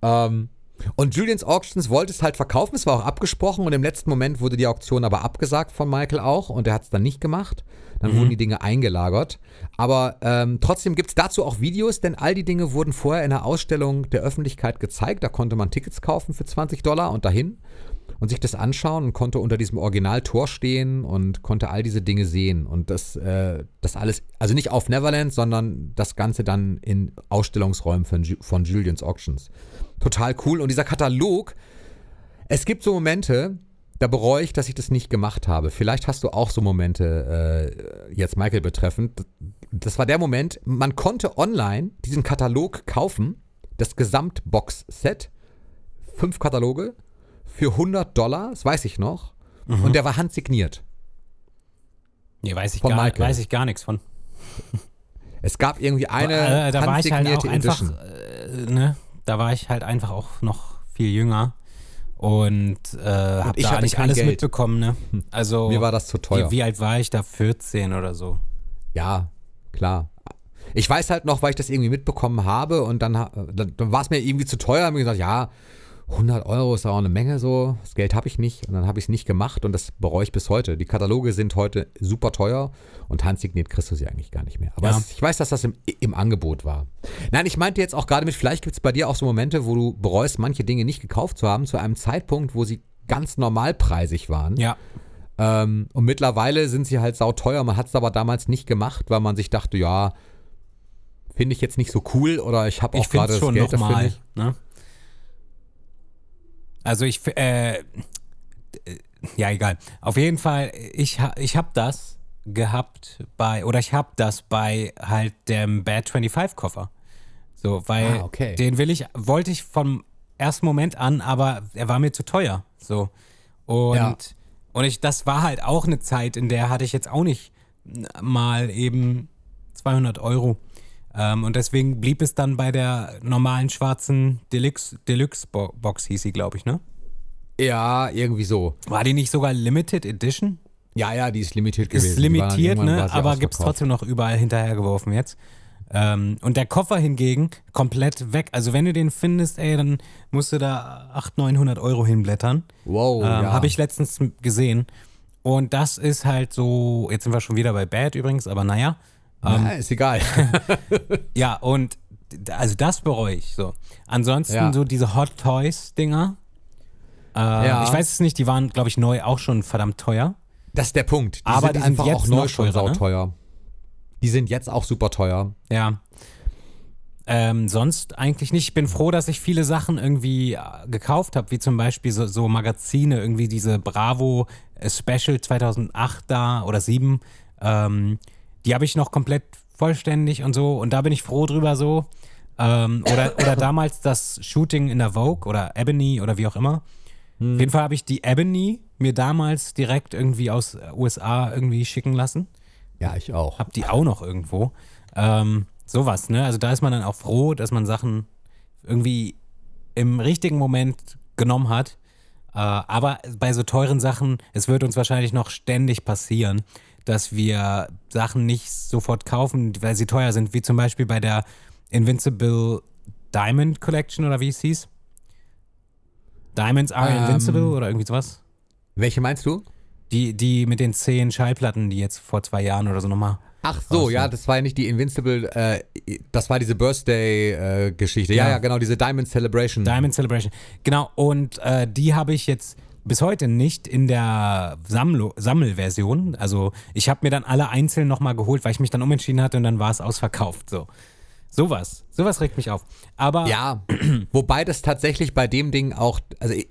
Speaker 3: Ähm, und Julian's Auctions wollte es halt verkaufen, es war auch abgesprochen und im letzten Moment wurde die Auktion aber abgesagt von Michael auch und er hat es dann nicht gemacht. Dann wurden die Dinge eingelagert. Aber ähm, trotzdem gibt es dazu auch Videos, denn all die Dinge wurden vorher in einer Ausstellung der Öffentlichkeit gezeigt. Da konnte man Tickets kaufen für 20 Dollar und dahin und sich das anschauen und konnte unter diesem Originaltor stehen und konnte all diese Dinge sehen. Und das, äh, das alles, also nicht auf Neverland, sondern das Ganze dann in Ausstellungsräumen von, von Julian's Auctions. Total cool. Und dieser Katalog, es gibt so Momente, da bereue ich, dass ich das nicht gemacht habe. Vielleicht hast du auch so Momente, äh, jetzt Michael betreffend. Das war der Moment, man konnte online diesen Katalog kaufen, das Gesamtbox-Set, fünf Kataloge, für 100 Dollar, das weiß ich noch. Und der war handsigniert.
Speaker 2: Nee, weiß ich,
Speaker 3: Von
Speaker 2: gar,
Speaker 3: Michael.
Speaker 2: weiß ich gar nichts von.
Speaker 3: Es gab irgendwie eine
Speaker 2: äh, da war ich halt auch
Speaker 3: handsignierte
Speaker 2: einfach,
Speaker 3: Edition.
Speaker 2: äh, ne, da war ich halt einfach auch noch viel jünger und äh, habe da
Speaker 3: kein
Speaker 2: alles
Speaker 3: Geld.
Speaker 2: mitbekommen, ne? Also
Speaker 3: Mir war das zu teuer.
Speaker 2: Wie, wie alt war ich da? 14 oder so.
Speaker 3: Ja, klar. Ich weiß halt noch, weil ich das irgendwie mitbekommen habe und dann, dann, dann war es mir irgendwie zu teuer. Hab mir gesagt, ja, 100 Euro ist auch eine Menge so. Das Geld habe ich nicht und dann habe ich es nicht gemacht und das bereue ich bis heute. Die Kataloge sind heute super teuer und handsigniert kriegst du sie eigentlich gar nicht mehr. Aber
Speaker 2: Ja.
Speaker 3: es, ich weiß, dass das im, im Angebot war. Nein, ich meinte jetzt auch gerade mit, vielleicht gibt es bei dir auch so Momente, wo du bereust, manche Dinge nicht gekauft zu haben, zu einem Zeitpunkt, wo sie ganz normalpreisig waren.
Speaker 2: Ja.
Speaker 3: Ähm, und mittlerweile sind sie halt sauteuer. Man hat es aber damals nicht gemacht, weil man sich dachte, ja, finde ich jetzt nicht so cool oder ich habe auch gerade das Geld dafür nicht.
Speaker 2: Ne? Also ich, äh, ja egal. Auf jeden Fall, ich, ich habe das gehabt bei, oder ich habe das bei halt dem Bad 25 Koffer. So, weil
Speaker 3: Ah, okay.
Speaker 2: den will ich, wollte ich vom ersten Moment an, aber er war mir zu teuer. So. Und,
Speaker 3: Ja.
Speaker 2: und ich, das war halt auch eine Zeit, in der hatte ich jetzt auch nicht mal eben 200 Euro. Ähm, und deswegen blieb es dann bei der normalen schwarzen Deluxe, Deluxe Bo Box, hieß sie, glaube ich, ne?
Speaker 3: Ja, irgendwie so.
Speaker 2: War die nicht sogar Limited Edition?
Speaker 3: Ja, ja, die ist limitiert gewesen.
Speaker 2: Ist limitiert, ne? Aber gibt es trotzdem noch überall hinterhergeworfen jetzt. Ähm, und der Koffer hingegen komplett weg. Also wenn du den findest, ey, dann musst du da 800, 900 Euro hinblättern.
Speaker 3: Wow,
Speaker 2: ähm,
Speaker 3: ja.
Speaker 2: Habe ich letztens gesehen. Und das ist halt so, jetzt sind wir schon wieder bei Bad übrigens, aber naja.
Speaker 3: Ja, ist egal. [LAUGHS]
Speaker 2: Ja, und also das bereue ich so. Ansonsten
Speaker 3: Ja.
Speaker 2: so diese Hot Toys Dinger. Äh,
Speaker 3: Ja.
Speaker 2: Ich weiß es nicht, die waren, glaube ich, neu auch schon verdammt teuer.
Speaker 3: Das ist der Punkt. Die
Speaker 2: Aber
Speaker 3: sind
Speaker 2: die sind
Speaker 3: einfach auch neu schon
Speaker 2: ne?
Speaker 3: sauteuer. Die sind jetzt auch super teuer.
Speaker 2: Ja. Ähm, sonst eigentlich nicht. Ich bin froh, dass ich viele Sachen irgendwie äh, gekauft habe, wie zum Beispiel so, so Magazine, irgendwie diese Bravo äh, Special 2008 da oder 7. Ähm, die habe ich noch komplett vollständig und so. Und da bin ich froh drüber so, Ähm, oder, oder damals das Shooting in der Vogue oder Ebony oder wie auch immer. Auf jeden Fall habe ich die Ebony mir damals direkt irgendwie aus USA irgendwie schicken lassen.
Speaker 3: Ja, ich auch.
Speaker 2: Hab die auch noch irgendwo. Ähm, sowas, ne? Also da ist man dann auch froh, dass man Sachen irgendwie im richtigen Moment genommen hat. Äh, aber bei so teuren Sachen, es wird uns wahrscheinlich noch ständig passieren, dass wir Sachen nicht sofort kaufen, weil sie teuer sind, wie zum Beispiel bei der Invincible Diamond Collection oder wie es hieß. Diamonds are
Speaker 3: Ähm.
Speaker 2: invincible oder irgendwie sowas.
Speaker 3: Welche meinst du?
Speaker 2: Die, die mit den zehn Schallplatten, die jetzt vor zwei Jahren oder so nochmal.
Speaker 3: Ach so,
Speaker 2: Ach so.
Speaker 3: ja, das war ja nicht die Invincible, äh, das war diese Birthday-Geschichte. ja,
Speaker 2: Ja.
Speaker 3: ja, genau, diese Diamond Celebration.
Speaker 2: Diamond Celebration. Genau, und äh, die habe ich jetzt bis heute nicht in der Sammlo Sammelversion. Also ich habe mir dann alle einzeln nochmal geholt, weil ich mich dann umentschieden hatte und dann war es ausverkauft. So. Sowas. Sowas regt mich auf. Aber
Speaker 3: Ja, [CLEARS THROAT] wobei das tatsächlich bei dem Ding auch, also ich,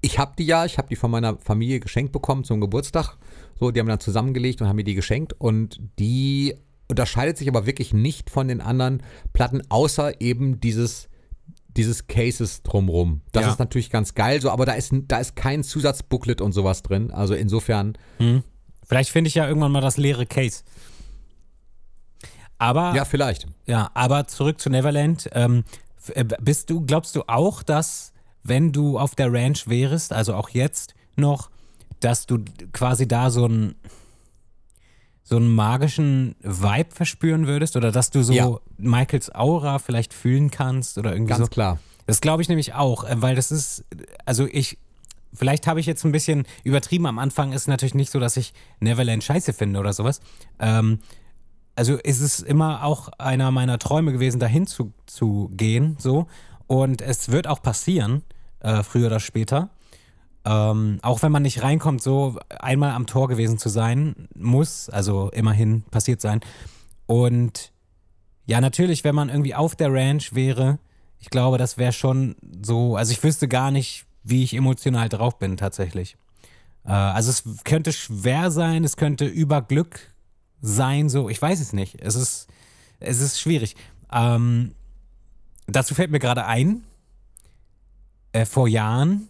Speaker 3: ich habe die ja, ich habe die von meiner Familie geschenkt bekommen zum Geburtstag. So, die haben dann zusammengelegt und haben mir die geschenkt und die unterscheidet sich aber wirklich nicht von den anderen Platten, außer eben dieses dieses Cases drumrum. Das
Speaker 2: Ja.
Speaker 3: ist natürlich ganz geil, so, aber da ist, da ist kein Zusatzbooklet und sowas drin. Also insofern,
Speaker 2: vielleicht finde ich ja irgendwann mal das leere Case. Aber
Speaker 3: ja, vielleicht.
Speaker 2: Ja, aber zurück zu Neverland. Ähm, äh, bist du, glaubst du auch, dass wenn du auf der Ranch wärst, also auch jetzt noch, dass du quasi da so einen so einen magischen Vibe verspüren würdest oder dass du so
Speaker 3: Ja.
Speaker 2: Michaels Aura vielleicht fühlen kannst oder irgendwie
Speaker 3: Ganz
Speaker 2: so?
Speaker 3: klar.
Speaker 2: Das glaube ich nämlich auch, äh, weil das ist, also ich, vielleicht habe ich jetzt ein bisschen übertrieben. Am Anfang ist natürlich nicht so, dass ich Neverland scheiße finde oder sowas. Ähm, also ist es immer auch einer meiner Träume gewesen, dahin zu, zu gehen, so. Und es wird auch passieren, äh, früher oder später. Ähm, auch wenn man nicht reinkommt, so einmal am Tor gewesen zu sein, muss, also immerhin passiert sein. Und ja, natürlich, wenn man irgendwie auf der Ranch wäre, ich glaube, das wäre schon so, also ich wüsste gar nicht, wie ich emotional drauf bin tatsächlich. Äh, also es könnte schwer sein, es könnte über Glück sein, so, ich weiß es nicht. Es ist, es ist schwierig. Ähm, dazu fällt mir gerade ein, äh, vor Jahren,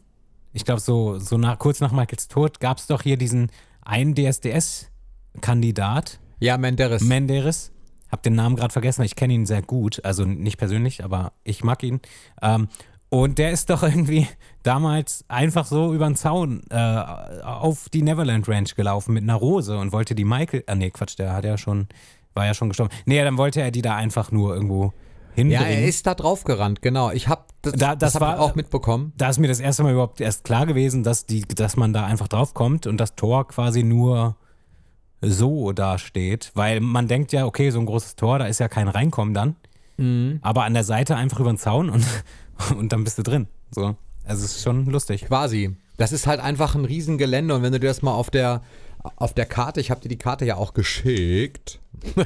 Speaker 2: ich glaube so, so nach, kurz nach Michaels Tod, gab es doch hier diesen einen DSDS-Kandidat,
Speaker 3: Ja, Menderes.
Speaker 2: Menderes. Hab den Namen gerade vergessen, ich kenne ihn sehr gut. Also nicht persönlich, aber ich mag ihn. Ähm, und der ist doch irgendwie [LAUGHS] damals einfach so über den Zaun äh, auf die Neverland Ranch gelaufen mit einer Rose und wollte die Michael. Ah, nee, Quatsch, der hat ja schon, war ja schon gestorben. Nee, dann wollte er die da einfach nur irgendwo hinbringen.
Speaker 3: ja, er ist da drauf gerannt, genau. Ich habe das,
Speaker 2: Da- das
Speaker 3: das hab
Speaker 2: war-
Speaker 3: ich auch mitbekommen.
Speaker 2: da ist mir das erste Mal überhaupt erst klar gewesen, dass, die, dass man da einfach drauf kommt und das Tor quasi nur so dasteht. Weil man denkt ja, okay, so ein großes Tor, da ist ja kein Reinkommen dann. Aber an der Seite einfach über den Zaun und, [LAUGHS] und dann bist du drin. So. Also es ist schon lustig.
Speaker 3: Quasi. Das ist halt einfach ein Riesengelände und wenn du dir das mal auf der auf der Karte, ich habe dir die Karte ja auch geschickt. [LAUGHS] äh,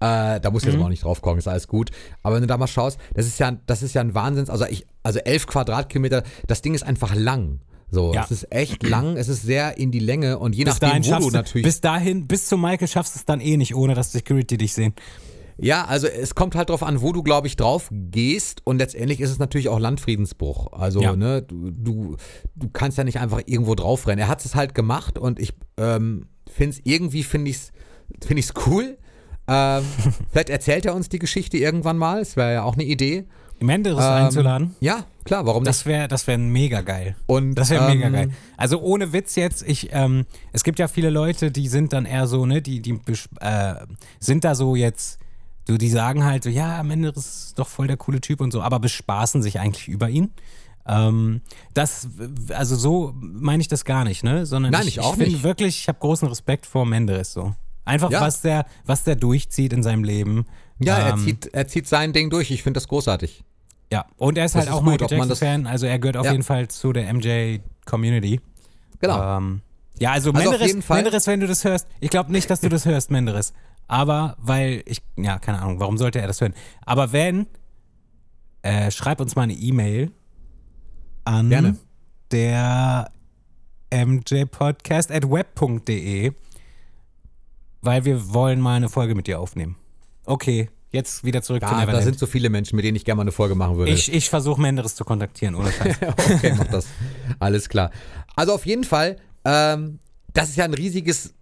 Speaker 3: da muss ich jetzt aber auch nicht drauf kommen, ist alles gut. Aber wenn du da mal schaust, das ist ja, das ist ja ein Wahnsinns, also ich, also elf Quadratkilometer, das Ding ist einfach lang. So,
Speaker 2: Ja.
Speaker 3: es ist echt lang, es ist sehr in die Länge und je
Speaker 2: Bis
Speaker 3: nachdem, wo du, natürlich.
Speaker 2: bis dahin, bis zu Michael schaffst du es dann eh nicht, ohne dass Security dich sehen.
Speaker 3: Ja, also es kommt halt drauf an, wo du, glaube ich, drauf gehst und letztendlich ist es natürlich auch Landfriedensbruch. Also,
Speaker 2: Ja.
Speaker 3: ne, du, du, du kannst ja nicht einfach irgendwo drauf rennen. Er hat es halt gemacht und ich ähm, finde es irgendwie, finde ich es find ich's cool. Ähm, [LAUGHS] vielleicht erzählt er uns die Geschichte irgendwann mal, es wäre ja auch eine Idee.
Speaker 2: Menderes
Speaker 3: Ähm,
Speaker 2: einzuladen.
Speaker 3: Ja, klar, warum nicht?
Speaker 2: Das wäre das wär mega geil.
Speaker 3: Und,
Speaker 2: Das wäre mega
Speaker 3: ähm,
Speaker 2: geil. Also ohne Witz jetzt, ich, ähm, es gibt ja viele Leute, die sind dann eher so, ne, die, die äh, sind da so jetzt, so, die sagen halt so, ja, Menderes ist doch voll der coole Typ und so, aber bespaßen sich eigentlich über ihn. Ähm, das, also so meine ich das gar nicht, ne? Sondern
Speaker 3: Nein,
Speaker 2: ich,
Speaker 3: ich
Speaker 2: ich finde wirklich, ich habe großen Respekt vor Menderes so. Einfach,
Speaker 3: Ja.
Speaker 2: was der, was der durchzieht in seinem Leben.
Speaker 3: Ja, er
Speaker 2: Ähm,
Speaker 3: zieht, er zieht sein Ding durch. Ich finde das großartig.
Speaker 2: Ja, und er ist
Speaker 3: Das
Speaker 2: halt
Speaker 3: ist
Speaker 2: auch
Speaker 3: gut,
Speaker 2: Michael Jackson-Fan, also er gehört auf
Speaker 3: Ja.
Speaker 2: jeden Fall zu der MJ-Community.
Speaker 3: Genau.
Speaker 2: Ähm, ja, also,
Speaker 3: Also
Speaker 2: Menderes, Menderes, wenn du das hörst, ich glaube nicht, dass du das hörst, Menderes. Aber weil ich, ja, keine Ahnung, warum sollte er das hören? Aber wenn, äh, schreib uns mal eine E-Mail an
Speaker 3: Gerne.
Speaker 2: der mjpodcast at web.de, weil wir wollen mal eine Folge mit dir aufnehmen. Okay, Jetzt wieder zurück zu
Speaker 3: Da, da
Speaker 2: Neverland.
Speaker 3: sind so viele Menschen, mit denen ich gerne mal eine Folge machen würde.
Speaker 2: ich ich versuche Menderes zu kontaktieren, Scheiß. [LAUGHS]
Speaker 3: okay, mach das. Alles klar. Also auf jeden Fall, ähm, das ist ja ein riesiges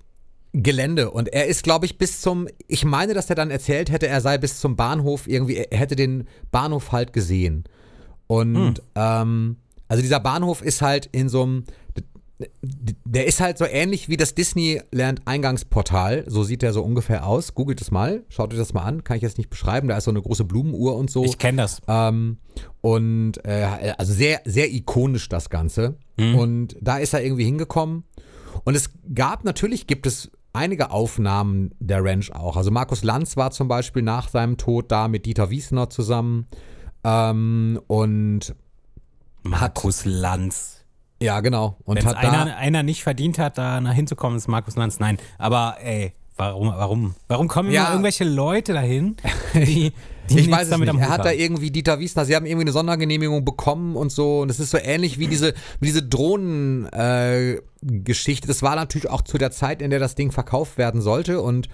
Speaker 3: Gelände und er ist, glaube ich, bis zum, ich meine, dass er dann erzählt hätte, er sei bis zum Bahnhof irgendwie, er hätte den Bahnhof halt gesehen. Und ähm, also dieser Bahnhof ist halt in so einem, der ist halt so ähnlich wie das Disneyland Eingangsportal, so sieht der so ungefähr aus. Googelt es mal, schaut euch das mal an, kann ich jetzt nicht beschreiben, da ist so eine große Blumenuhr und so.
Speaker 2: Ich kenne das.
Speaker 3: Ähm, und äh, also sehr, sehr ikonisch das Ganze. Und da ist er irgendwie hingekommen. Und es gab, natürlich gibt es einige Aufnahmen der Ranch auch. Also Markus Lanz war zum Beispiel nach seinem Tod da mit Dieter Wiesner zusammen. Ähm, und
Speaker 2: Markus Lanz.
Speaker 3: ja, genau. Und
Speaker 2: Wenn es
Speaker 3: hat da,
Speaker 2: einer, einer nicht verdient hat, da nach hinzukommen, ist Markus Lanz. Nein, aber ey, warum, warum, warum kommen
Speaker 3: Ja.
Speaker 2: immer irgendwelche Leute dahin, [LAUGHS] die, die
Speaker 3: ich weiß es nicht. Er hat da irgendwie Dieter Wiesner, sie haben irgendwie eine Sondergenehmigung bekommen und so. Und es ist so ähnlich wie diese, wie diese Drohnen-Geschichte. Äh, das war natürlich auch zu der Zeit, in der das Ding verkauft werden sollte. Und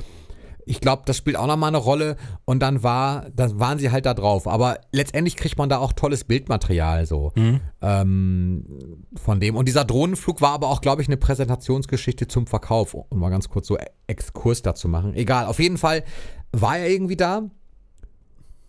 Speaker 3: ich glaube, das spielt auch nochmal eine Rolle. Und dann war, dann waren sie halt da drauf. Aber letztendlich kriegt man da auch tolles Bildmaterial so ähm, von dem. Und dieser Drohnenflug war aber auch, glaube ich, eine Präsentationsgeschichte zum Verkauf. Um mal ganz kurz so Exkurs dazu machen. Egal, auf jeden Fall war er irgendwie da.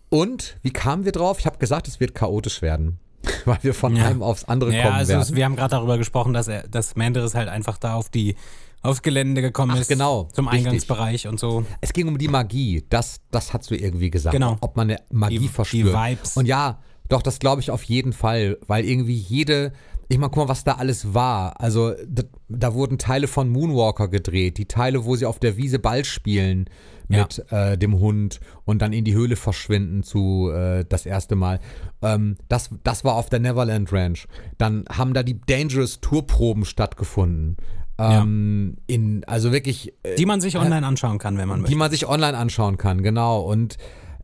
Speaker 3: Und wie kamen wir drauf? Ich habe gesagt, es wird chaotisch werden. [LAUGHS] Weil wir von
Speaker 2: Ja.
Speaker 3: einem aufs andere
Speaker 2: Ja,
Speaker 3: kommen
Speaker 2: also
Speaker 3: werden.
Speaker 2: wir haben gerade darüber gesprochen, dass er, dass Mandaris halt einfach da auf die aufs Gelände gekommen
Speaker 3: Ach,
Speaker 2: ist.
Speaker 3: genau,
Speaker 2: Zum
Speaker 3: richtig.
Speaker 2: Eingangsbereich und so.
Speaker 3: Es ging um die Magie. Das, das hast du irgendwie gesagt.
Speaker 2: Genau.
Speaker 3: Ob man eine Magie
Speaker 2: Die-
Speaker 3: verspürt.
Speaker 2: die Vibes.
Speaker 3: Und ja, doch, das glaube ich auf jeden Fall. Weil irgendwie jede. Ich meine, guck mal, was da alles war. Also, da, da wurden Teile von Moonwalker gedreht. Die Teile, wo sie auf der Wiese Ball spielen mit äh, dem Hund und dann in die Höhle verschwinden zu äh, das erste Mal. Ähm, das, das war auf der Neverland Ranch. Dann haben da die Dangerous Tourproben stattgefunden. Ähm, in, also wirklich äh,
Speaker 2: Die man sich online anschauen kann, wenn man
Speaker 3: die
Speaker 2: möchte.
Speaker 3: man sich online anschauen kann, genau. Und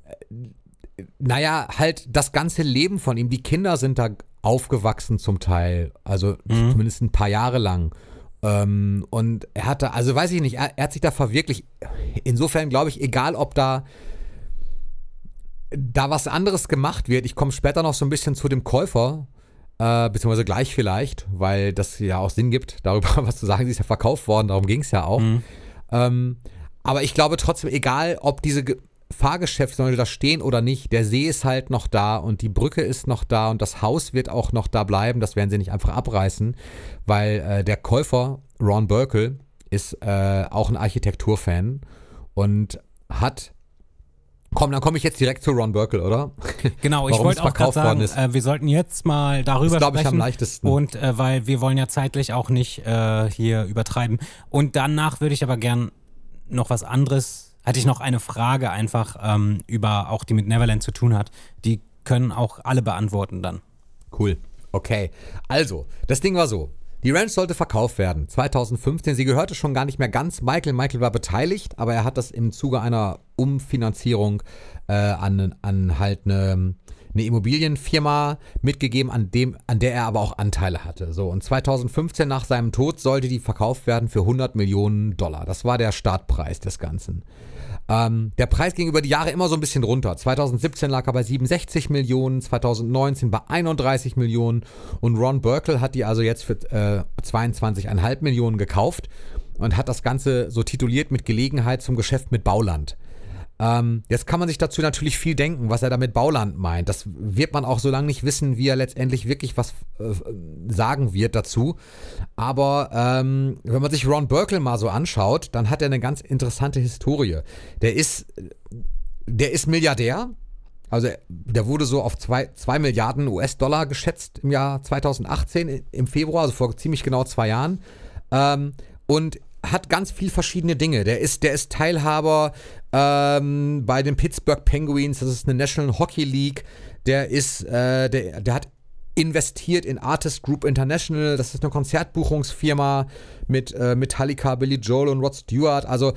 Speaker 3: äh, naja, halt das ganze Leben von ihm. Die Kinder sind da aufgewachsen zum Teil, also zumindest ein paar Jahre lang. Ähm, und er hatte, also weiß ich nicht, er, er hat sich da verwirklicht. Insofern glaube ich, egal ob da da was anderes gemacht wird, ich komme später noch so ein bisschen zu dem Käufer, äh, beziehungsweise gleich vielleicht, weil das ja auch Sinn gibt, [LAUGHS] darüber was zu sagen. Sie ist ja verkauft worden, darum ging es ja auch. Ähm, aber ich glaube trotzdem, egal ob diese Ge Fahrgeschäfte da stehen oder nicht, der See ist halt noch da und die Brücke ist noch da und das Haus wird auch noch da bleiben. Das werden sie nicht einfach abreißen, weil äh, der Käufer, Ron Burkle, ist äh, auch ein Architekturfan und hat. Komm, dann komme ich jetzt direkt zu Ron Burkle, oder? [LAUGHS]
Speaker 2: Genau, ich wollte auch gerade sagen,
Speaker 3: ist.
Speaker 2: äh, wir sollten jetzt mal darüber
Speaker 3: Ist, glaub ich,
Speaker 2: sprechen.
Speaker 3: am leichtesten.
Speaker 2: Und äh, weil wir wollen ja zeitlich auch nicht äh, hier übertreiben. Und danach würde ich aber gern noch was anderes, hatte ich noch eine Frage einfach ähm, über, auch die mit Neverland zu tun hat. Die können auch alle beantworten dann.
Speaker 3: Cool. Okay. Also, das Ding war so. Die Ranch sollte verkauft werden. 2015. Sie gehörte schon gar nicht mehr ganz Michael. Michael war beteiligt, aber er hat das im Zuge einer Umfinanzierung äh, an, an halt eine, eine Immobilienfirma mitgegeben, an, dem, an der er aber auch Anteile hatte. So, und 2015 nach seinem Tod sollte die verkauft werden für 100 Millionen Dollar. Das war der Startpreis des Ganzen. Ähm, der Preis ging über die Jahre immer so ein bisschen runter. 2017 lag er bei 67 Millionen, 2019 bei 31 Millionen und Ron Burkle hat die also jetzt für äh, 22,5 Millionen gekauft und hat das Ganze so tituliert mit Gelegenheit zum Geschäft mit Bauland. Ähm, jetzt kann man sich dazu natürlich viel denken, was er damit Bauland meint. Das wird man auch so lange nicht wissen, wie er letztendlich wirklich was äh, sagen wird dazu. Aber ähm, wenn man sich Ron Burkle mal so anschaut, dann hat er eine ganz interessante Historie. Der ist, der ist Milliardär. Also der wurde so auf 2 Milliarden US-Dollar geschätzt im Jahr 2018, im Februar, also vor ziemlich genau zwei Jahren. Ähm, und hat ganz viel verschiedene Dinge. Der ist, der ist Teilhaber ähm, bei den Pittsburgh Penguins, das ist eine National Hockey League. Der ist, äh, der, der hat investiert in Artist Group International, das ist eine Konzertbuchungsfirma mit äh, Metallica, Billy Joel und Rod Stewart. Also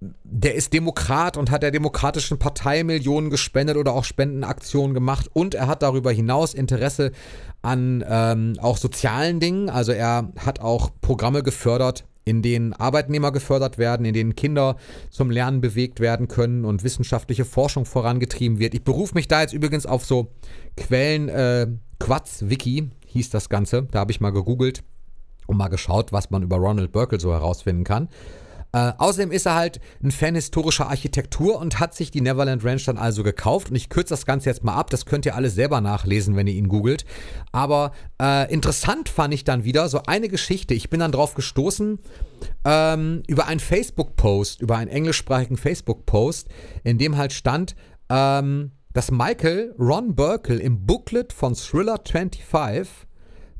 Speaker 3: der ist Demokrat und hat der Demokratischen Partei Millionen gespendet oder auch Spendenaktionen gemacht und er hat darüber hinaus Interesse an ähm, auch sozialen Dingen. Also er hat auch Programme gefördert in denen Arbeitnehmer gefördert werden, in denen Kinder zum Lernen bewegt werden können und wissenschaftliche Forschung vorangetrieben wird. Ich berufe mich da jetzt übrigens auf so Quellen, äh, Quatz-Wiki hieß das Ganze, da habe ich mal gegoogelt und mal geschaut, was man über Ronald Burkle so herausfinden kann. Äh, außerdem ist er halt ein Fan historischer Architektur und hat sich die Neverland Ranch dann also gekauft. Und ich kürze das Ganze jetzt mal ab. Das könnt ihr alles selber nachlesen, wenn ihr ihn googelt. Aber äh, interessant fand ich dann wieder so eine Geschichte. Ich bin dann drauf gestoßen ähm, über einen Facebook-Post, über einen englischsprachigen Facebook-Post, in dem halt stand, ähm, dass Michael Ron Burkle im Booklet von Thriller 25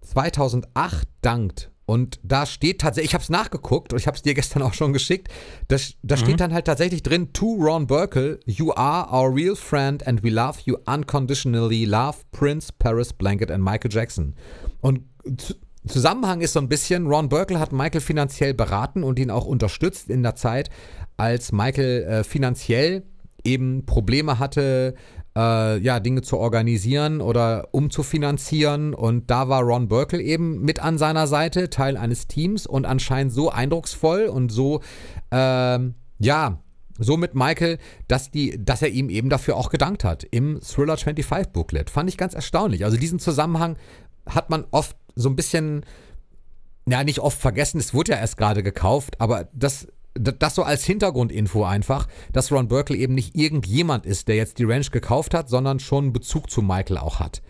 Speaker 3: 2008 dankt. Und da steht tatsächlich, ich habe es nachgeguckt und ich habe es dir gestern auch schon geschickt, das, da mhm. steht dann halt tatsächlich drin, to Ron Burkle, you are our real friend and we love you unconditionally, love Prince, Paris, Blanket and Michael Jackson. Und Zusammenhang ist so ein bisschen, Ron Burkle hat Michael finanziell beraten und ihn auch unterstützt in der Zeit, als Michael äh, finanziell eben Probleme hatte, äh, ja, Dinge zu organisieren oder umzufinanzieren. Und da war Ron Burkle eben mit an seiner Seite, Teil eines Teams und anscheinend so eindrucksvoll und so, äh, ja, so mit Michael, dass, die, dass er ihm eben dafür auch gedankt hat im Thriller 25 Booklet. Fand ich ganz erstaunlich. Also diesen Zusammenhang hat man oft so ein bisschen, ja, nicht oft vergessen, es wurde ja erst gerade gekauft, aber das das so als Hintergrundinfo einfach, dass Ron Burkle eben nicht irgendjemand ist, der jetzt die Ranch gekauft hat, sondern schon Bezug zu Michael auch hat.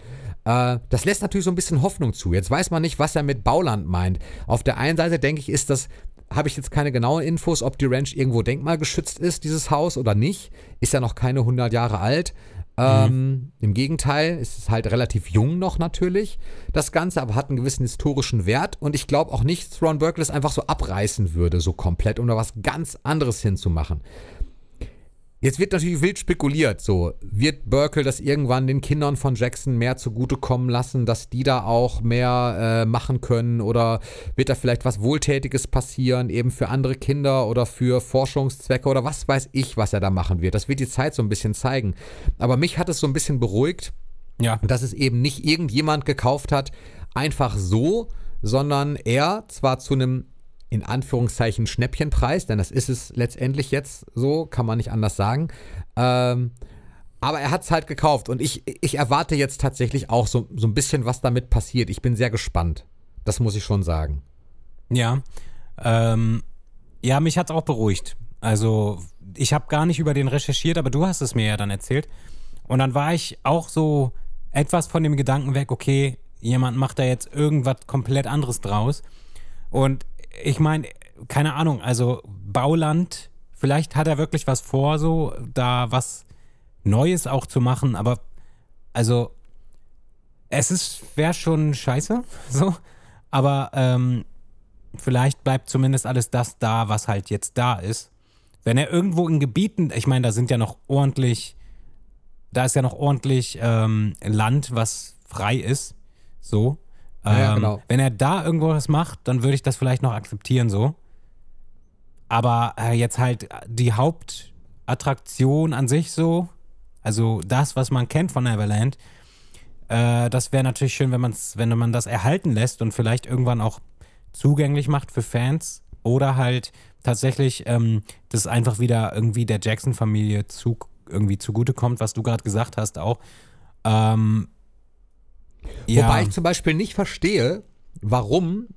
Speaker 3: Äh, das lässt natürlich so ein bisschen Hoffnung zu. Jetzt weiß man nicht, was er mit Bauland meint. Auf der einen Seite denke ich, ist das habe ich jetzt keine genauen Infos, ob die Ranch irgendwo denkmalgeschützt ist, dieses Haus oder nicht. Ist ja noch keine 100 Jahre alt. Ähm, mhm. Im Gegenteil, es ist halt relativ jung noch natürlich, das Ganze, aber hat einen gewissen historischen Wert. Und ich glaube auch nicht, dass Ron Burkle es einfach so abreißen würde, so komplett, um da was ganz anderes hinzumachen. Jetzt wird natürlich wild spekuliert, so wird Burkle das irgendwann den Kindern von Jackson mehr zugutekommen lassen, dass die da auch mehr äh, machen können oder wird da vielleicht was Wohltätiges passieren, eben für andere Kinder oder für Forschungszwecke oder was weiß ich, was er da machen wird. Das wird die Zeit so ein bisschen zeigen. Aber mich hat es so ein bisschen beruhigt, ja. dass es eben nicht irgendjemand gekauft hat, einfach so, sondern er zwar zu einem in Anführungszeichen Schnäppchenpreis, denn das ist es letztendlich jetzt so, kann man nicht anders sagen. Ähm, aber er hat es halt gekauft und ich, ich erwarte jetzt tatsächlich auch so, so ein bisschen, was damit passiert. Ich bin sehr gespannt. Das muss ich schon sagen.
Speaker 2: Ja. Ähm, ja, mich hat es auch beruhigt. Also, ich habe gar nicht über den recherchiert, aber du hast es mir ja dann erzählt. Und dann war ich auch so etwas von dem Gedanken weg, okay, jemand macht da jetzt irgendwas komplett anderes draus. Und ich meine, keine Ahnung, also Bauland, vielleicht hat er wirklich was vor, so da was Neues auch zu machen, aber also es ist, wäre schon scheiße, [LAUGHS] so, aber ähm, vielleicht bleibt zumindest alles das da, was halt jetzt da ist. Wenn er irgendwo in Gebieten, ich meine, da sind ja noch ordentlich, da ist ja noch ordentlich ähm, Land, was frei ist, so. Ähm, ja, genau. Wenn er da irgendwo was macht, dann würde ich das vielleicht noch akzeptieren so. Aber äh, jetzt halt die Hauptattraktion an sich so, also das, was man kennt von Neverland, äh, das wäre natürlich schön, wenn, man's, wenn man das erhalten lässt und vielleicht irgendwann auch zugänglich macht für Fans oder halt tatsächlich ähm, das einfach wieder irgendwie der Jackson-Familie zu, irgendwie zugutekommt, was du gerade gesagt hast auch. Ähm,
Speaker 3: ja. Wobei ich zum Beispiel nicht verstehe, warum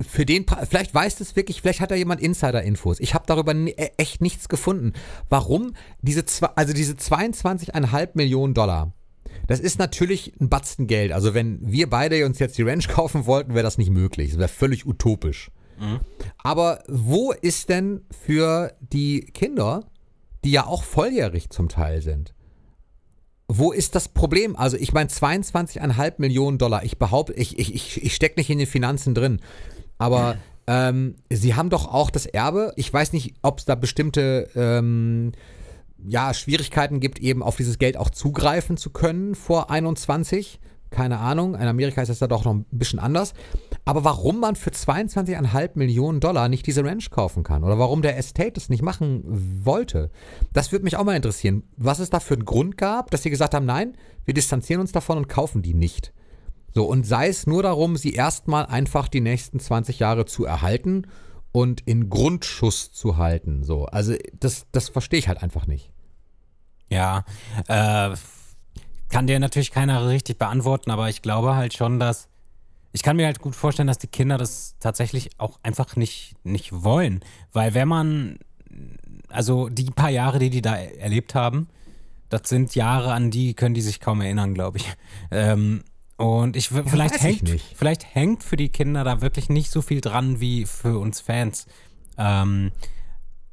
Speaker 3: für den, vielleicht weiß das wirklich, vielleicht hat da jemand Insider-Infos. Ich habe darüber e, echt nichts gefunden. Warum diese, also diese 22,5 Millionen Dollar, das ist natürlich ein Batzen Geld. Also wenn wir beide uns jetzt die Ranch [LAUGHS] kaufen wollten, wäre das nicht möglich. Das wäre völlig utopisch. Mhm. Aber wo ist denn für die Kinder, die ja auch volljährig zum Teil sind, wo ist das Problem? Also ich meine 22,5 Millionen Dollar. Ich behaupte, ich, ich, ich, ich stecke nicht in den Finanzen drin. Aber ähm, sie haben doch auch das Erbe. Ich weiß nicht, ob es da bestimmte ähm, ja, Schwierigkeiten gibt, eben auf dieses Geld auch zugreifen zu können vor 21. Keine Ahnung. In Amerika ist das da doch noch ein bisschen anders. Aber warum man für 22,5 Millionen Dollar nicht diese Ranch kaufen kann oder warum der Estate das nicht machen wollte, das würde mich auch mal interessieren. Was es da für einen Grund gab, dass sie gesagt haben, nein, wir distanzieren uns davon und kaufen die nicht. So, und sei es nur darum, sie erstmal einfach die nächsten 20 Jahre zu erhalten und in Grundschuss zu halten. So, also das, das verstehe ich halt einfach nicht.
Speaker 2: Ja, äh, kann dir natürlich keiner richtig beantworten, aber ich glaube halt schon, dass ich kann mir halt gut vorstellen, dass die Kinder das tatsächlich auch einfach nicht, nicht wollen. Weil wenn man, also die paar Jahre, die die da erlebt haben, das sind Jahre, an die können die sich kaum erinnern, glaube ich. Ähm, und ich
Speaker 3: weiß
Speaker 2: vielleicht
Speaker 3: ich
Speaker 2: hängt,
Speaker 3: nicht.
Speaker 2: vielleicht hängt für die Kinder da wirklich nicht so viel dran wie für uns Fans. Ähm,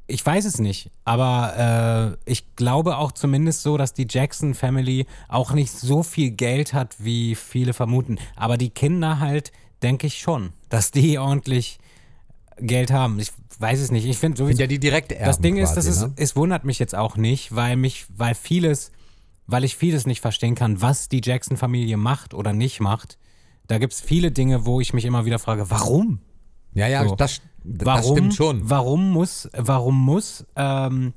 Speaker 2: ich weiß es nicht, aber äh, ich glaube auch zumindest so, dass die Jackson Family auch nicht so viel Geld hat, wie viele vermuten. Aber die Kinder halt, denke ich schon, dass die ordentlich Geld haben. Ich weiß es nicht. Ich finde
Speaker 3: Sind
Speaker 2: sowieso.
Speaker 3: ja die direkte Erben
Speaker 2: Das Ding ist,
Speaker 3: quasi,
Speaker 2: das ist,
Speaker 3: ne?
Speaker 2: es wundert mich jetzt auch nicht, weil mich, weil vieles, weil ich vieles nicht verstehen kann, was die Jackson-Familie macht oder nicht macht. Da gibt es viele Dinge, wo ich mich immer wieder frage, warum?
Speaker 3: Ja, ja,
Speaker 2: So.
Speaker 3: das, das
Speaker 2: Warum,
Speaker 3: stimmt schon.
Speaker 2: Warum muss, warum muss ähm,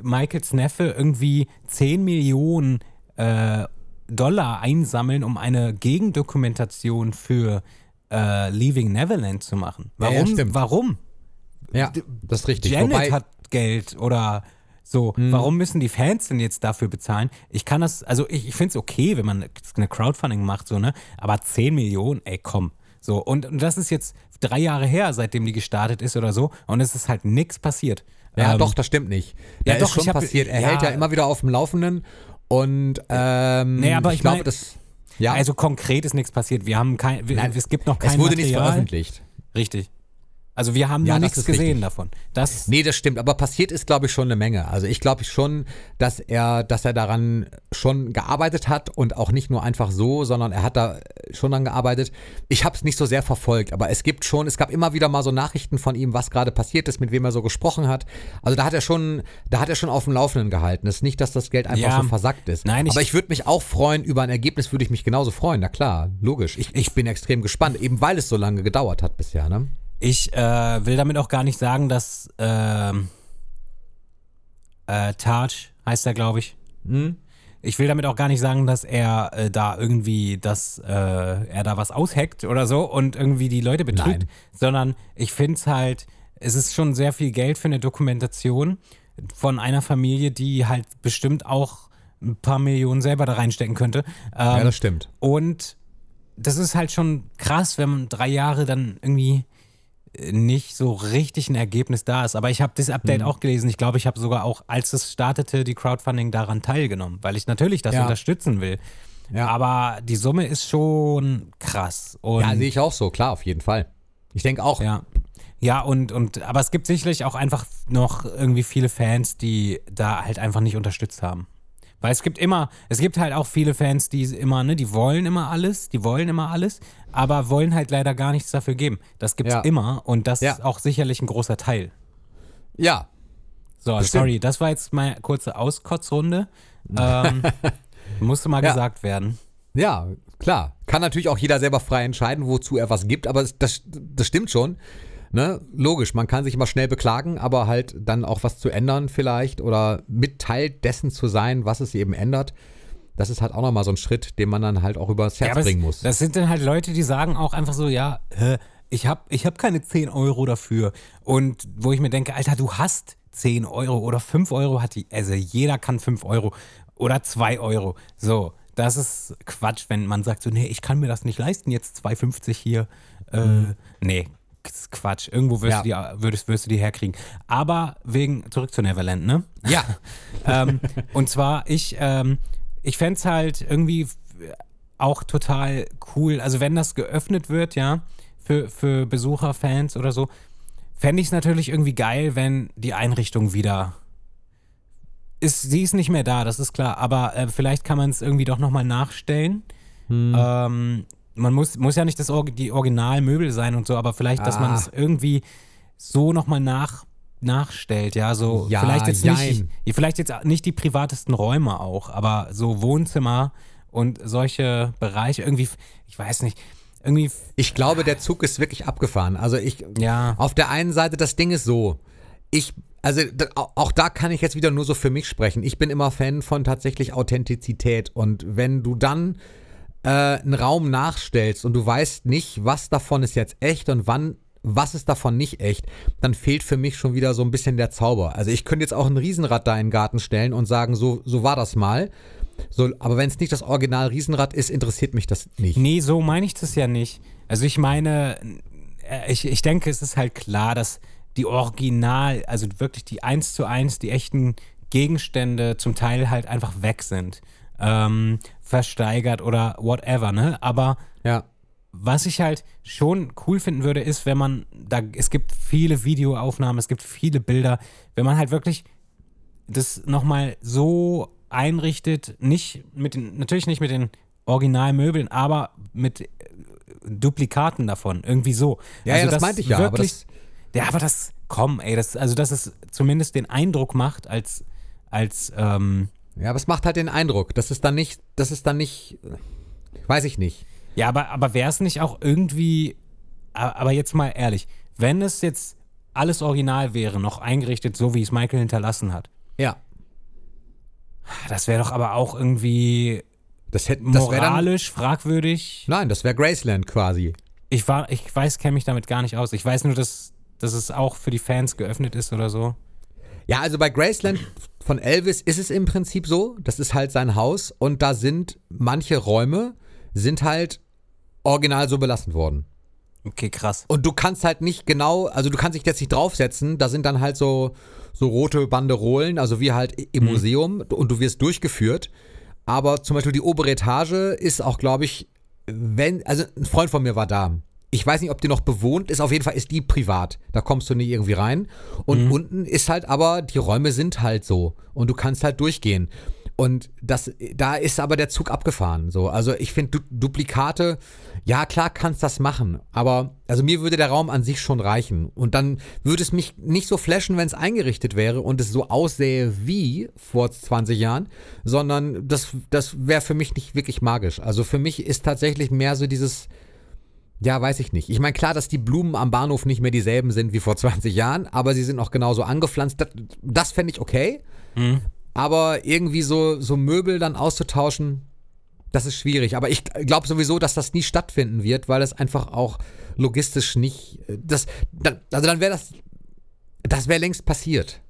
Speaker 2: Michaels Neffe irgendwie 10 Millionen äh, Dollar einsammeln, um eine Gegendokumentation für äh, Leaving Neverland zu machen?
Speaker 3: Ja,
Speaker 2: Warum?
Speaker 3: ja, stimmt.
Speaker 2: warum?
Speaker 3: Ja, das ist richtig.
Speaker 2: Janet
Speaker 3: Wobei,
Speaker 2: hat Geld oder so.
Speaker 3: Hm.
Speaker 2: Warum müssen die Fans denn jetzt dafür bezahlen? Ich kann das, also ich, ich finde es okay, wenn man eine Crowdfunding macht, so, ne? Aber 10 Millionen, ey, komm. So, und, und das ist jetzt drei Jahre her, seitdem die gestartet ist oder so, und es ist halt nichts passiert.
Speaker 3: ja,
Speaker 2: Ähm,
Speaker 3: doch, das stimmt nicht. Da
Speaker 2: ja,
Speaker 3: ist
Speaker 2: doch,
Speaker 3: schon
Speaker 2: hab-
Speaker 3: passiert. Er
Speaker 2: ja.
Speaker 3: hält ja immer wieder auf dem Laufenden und ähm,
Speaker 2: Nee, aber
Speaker 3: ich,
Speaker 2: ich
Speaker 3: glaube,
Speaker 2: mein-
Speaker 3: das. Ja,
Speaker 2: Also konkret ist nichts passiert. Wir haben kein, wir,
Speaker 3: Nein,
Speaker 2: es gibt noch kein
Speaker 3: es wurde
Speaker 2: Material.
Speaker 3: nicht veröffentlicht.
Speaker 2: Richtig. Also wir haben
Speaker 3: Ja,
Speaker 2: nichts gesehen
Speaker 3: richtig.
Speaker 2: davon. Das,
Speaker 3: Nee, das stimmt, aber passiert ist, glaube ich, schon eine Menge. Also ich glaube schon, dass er, dass er daran schon gearbeitet hat und auch nicht nur einfach so, sondern er hat da schon dran gearbeitet. Ich habe es nicht so sehr verfolgt, aber es gibt schon, es gab immer wieder mal so Nachrichten von ihm, was gerade passiert ist, mit wem er so gesprochen hat. Also da hat er schon, da hat er schon auf dem Laufenden gehalten. Es ist nicht, dass das Geld einfach
Speaker 2: Ja.
Speaker 3: so versackt ist.
Speaker 2: Nein, ich-
Speaker 3: aber ich würde mich auch freuen über ein Ergebnis, würde ich mich genauso freuen. Na klar, logisch. Ich, ich bin extrem gespannt, eben weil es so lange gedauert hat bisher. Ne?
Speaker 2: Ich äh, will damit auch gar nicht sagen, dass ähm, äh, Taj heißt er, glaube ich.
Speaker 3: Hm?
Speaker 2: Ich will damit auch gar nicht sagen, dass er äh, da irgendwie, dass äh, er da was ausheckt oder so und irgendwie die Leute betrügt,
Speaker 3: Nein.
Speaker 2: sondern ich finde es halt, es ist schon sehr viel Geld für eine Dokumentation von einer Familie, die halt bestimmt auch ein paar Millionen selber da reinstecken könnte. Ähm,
Speaker 3: Ja, das stimmt.
Speaker 2: und das ist halt schon krass, wenn man drei Jahre dann irgendwie nicht so richtig ein Ergebnis da ist. Aber ich habe das Update
Speaker 3: Mhm.
Speaker 2: auch gelesen. Ich glaube, ich habe sogar auch, als es startete, die Crowdfunding daran teilgenommen, weil ich natürlich das
Speaker 3: Ja.
Speaker 2: unterstützen will.
Speaker 3: Ja.
Speaker 2: Aber die Summe ist schon krass. Und
Speaker 3: Ja, sehe ich auch so, klar, auf jeden Fall. Ich denke auch,
Speaker 2: ja. Ja, und, und, aber es gibt sicherlich auch einfach noch irgendwie viele Fans, die da halt einfach nicht unterstützt haben. Weil es gibt immer, es gibt halt auch viele Fans, die immer, ne, die wollen immer alles, die wollen immer alles, aber wollen halt leider gar nichts dafür geben. Das gibt's
Speaker 3: Ja.
Speaker 2: immer und das
Speaker 3: Ja.
Speaker 2: ist auch sicherlich ein großer Teil.
Speaker 3: ja,
Speaker 2: So,
Speaker 3: Bestimmt.
Speaker 2: sorry, das war jetzt meine kurze Auskotzrunde. [LAUGHS] Ähm, musste mal
Speaker 3: Ja.
Speaker 2: gesagt werden.
Speaker 3: Ja, klar. Kann natürlich auch jeder selber frei entscheiden, wozu er was gibt, aber das, das stimmt schon. Ne? Logisch, man kann sich immer schnell beklagen, aber halt dann auch was zu ändern vielleicht oder mit Teil dessen zu sein, was es eben ändert. Das ist halt auch nochmal so ein Schritt, den man dann halt auch übers Herz
Speaker 2: es-
Speaker 3: bringen muss.
Speaker 2: Das sind dann halt Leute, die sagen auch einfach so, ja, hä, ich habe ich hab keine 10 Euro dafür. Und wo ich mir denke, Alter, du hast 10 Euro oder 5 Euro hat die, also jeder kann 5 Euro oder 2 Euro. So, das ist Quatsch, wenn man sagt so, nee, ich kann mir das nicht leisten, jetzt 2,50 hier. Äh, Nee, das ist Quatsch. Irgendwo wirst,
Speaker 3: Ja.
Speaker 2: du die, würdest, wirst du die herkriegen. Aber wegen, zurück zu Neverland, ne?
Speaker 3: ja, [LAUGHS]
Speaker 2: ähm, und zwar, ich, ähm, ich fände es halt irgendwie auch total cool, also wenn das geöffnet wird, ja, für, für Besucher, Fans oder so, fände ich es natürlich irgendwie geil, wenn die Einrichtung wieder ist, sie ist nicht mehr da, das ist klar, aber äh, vielleicht kann man es irgendwie doch nochmal nachstellen. Ähm, man muss, muss ja nicht das, Orgi- die Originalmöbel sein und so, aber vielleicht, dass man
Speaker 3: Ah.
Speaker 2: es irgendwie so nochmal nach, nachstellt, ja, so
Speaker 3: Ja,
Speaker 2: vielleicht jetzt nicht,
Speaker 3: jein.
Speaker 2: ja, vielleicht jetzt nicht die privatesten Räume auch, aber so Wohnzimmer und solche Bereiche irgendwie, ich weiß nicht, irgendwie,
Speaker 3: ich glaube, der Zug ist wirklich abgefahren. Also ich,
Speaker 2: ja,
Speaker 3: Auf der einen Seite, das Ding ist so, ich, also auch da kann ich jetzt wieder nur so für mich sprechen. Ich bin immer Fan von tatsächlich Authentizität und wenn du dann äh, einen Raum nachstellst und du weißt nicht, was davon ist jetzt echt und wann, was ist davon nicht echt, dann fehlt für mich schon wieder so ein bisschen der Zauber. Also ich könnte jetzt auch ein Riesenrad da in den Garten stellen und sagen, so, so war das mal. So, aber wenn es nicht das Original Riesenrad ist, interessiert mich das nicht.
Speaker 2: Nee, so meine ich das ja nicht. Also ich meine, äh, ich, ich denke, es ist halt klar, dass die Original, also wirklich die eins zu eins, die echten Gegenstände zum Teil halt einfach weg sind. Ähm, versteigert oder whatever, ne? Aber
Speaker 3: Ja.
Speaker 2: was ich halt schon cool finden würde, ist, wenn man, da, es gibt viele Videoaufnahmen, es gibt viele Bilder, wenn man halt wirklich das nochmal so einrichtet, nicht mit den, natürlich nicht mit den Originalmöbeln, aber mit äh, Duplikaten davon, irgendwie so.
Speaker 3: Ja, ja, das meinte ich ja, aber
Speaker 2: Wirklich, ja, aber das, komm, ey, das, also dass es zumindest den Eindruck macht, als, als, ähm,
Speaker 3: Ja, aber es macht halt den Eindruck. Das ist dann nicht, das ist dann nicht, weiß ich nicht.
Speaker 2: Ja, aber, aber wäre es nicht auch irgendwie, aber jetzt mal ehrlich, wenn es jetzt alles original wäre, noch eingerichtet, so wie es Michael hinterlassen hat,
Speaker 3: Ja.
Speaker 2: das wäre doch aber auch irgendwie
Speaker 3: Das hätte, das wäre dann,
Speaker 2: moralisch fragwürdig.
Speaker 3: nein, das wäre Graceland quasi.
Speaker 2: Ich war, ich weiß, kenne mich damit gar nicht aus. Ich weiß nur, dass, dass es auch für die Fans geöffnet ist oder so.
Speaker 3: Ja, also bei Graceland von Elvis ist es im Prinzip so, das ist halt sein Haus und da sind manche Räume sind halt original so belassen worden.
Speaker 2: Okay, krass.
Speaker 3: Und du kannst halt nicht genau, also du kannst dich jetzt nicht draufsetzen, da sind dann halt so, so rote Banderolen, also wie halt im Museum und du wirst durchgeführt. Aber zum Beispiel die obere Etage ist auch, glaube ich, wenn, also ein Freund von mir war da. Ich weiß nicht, ob die noch bewohnt ist, auf jeden Fall ist die privat. Da kommst du nicht irgendwie rein. Und unten ist halt aber, die Räume sind halt so. Und du kannst halt durchgehen. Und das, da ist aber der Zug abgefahren. So. Also ich finde du, Duplikate, ja klar kannst das machen, aber also mir würde der Raum an sich schon reichen. Und dann würde es mich nicht so flashen, wenn es eingerichtet wäre und es so aussähe wie vor 20 Jahren, sondern das, das wäre für mich nicht wirklich magisch. Also für mich ist tatsächlich mehr so dieses, ja, weiß ich nicht. Ich meine, klar, dass die Blumen am Bahnhof nicht mehr dieselben sind wie vor 20 Jahren, aber sie sind auch genauso angepflanzt. Das, das fände ich okay. Aber irgendwie so, so Möbel dann auszutauschen, das ist schwierig. Aber ich glaube sowieso, dass das nie stattfinden wird, weil es einfach auch logistisch nicht. Das, dann, also dann wäre das. Das wäre längst passiert.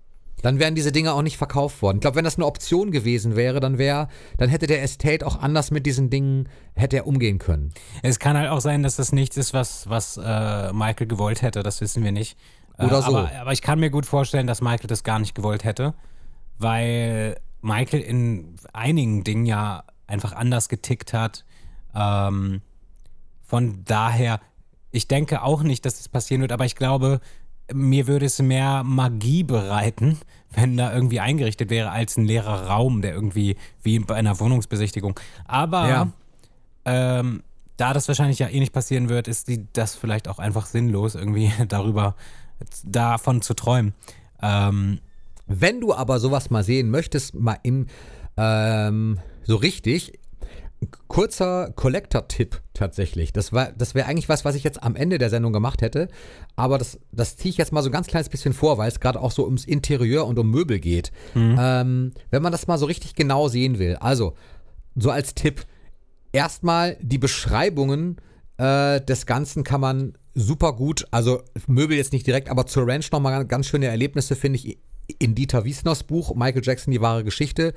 Speaker 3: Dann wären diese Dinge auch nicht verkauft worden. Ich glaube, wenn das eine Option gewesen wäre, dann wäre, dann hätte der Estate auch anders mit diesen Dingen, hätte er umgehen können.
Speaker 2: Es kann halt auch sein, dass das nichts ist, was, was äh, Michael gewollt hätte. Das wissen wir nicht. Äh,
Speaker 3: Oder so.
Speaker 2: Aber, aber ich kann mir gut vorstellen, dass Michael das gar nicht gewollt hätte, weil Michael in einigen Dingen ja einfach anders getickt hat. Ähm, von daher, ich denke auch nicht, dass das passieren wird, aber ich glaube, mir würde es mehr Magie bereiten, [LAUGHS] wenn da irgendwie eingerichtet wäre, als ein leerer Raum, der irgendwie wie bei einer Wohnungsbesichtigung. Aber
Speaker 3: Ja.
Speaker 2: ähm, da das wahrscheinlich ja eh nicht passieren wird, ist die, das vielleicht auch einfach sinnlos, irgendwie [LAUGHS] darüber, davon zu träumen. Ähm,
Speaker 3: Wenn du aber sowas mal sehen möchtest, mal im, ähm, so richtig, kurzer Collector-Tipp tatsächlich. Das, war, das wäre eigentlich was, was ich jetzt am Ende der Sendung gemacht hätte. Aber das, das ziehe ich jetzt mal so ein ganz kleines bisschen vor, weil es gerade auch so ums Interieur und um Möbel geht. Ähm, wenn man das mal so richtig genau sehen will. Also, so als Tipp. Erstmal die Beschreibungen äh, des Ganzen kann man super gut, also Möbel jetzt nicht direkt, aber zur Ranch nochmal ganz schöne Erlebnisse, finde ich, in Dieter Wiesners Buch Michael Jackson, die wahre Geschichte,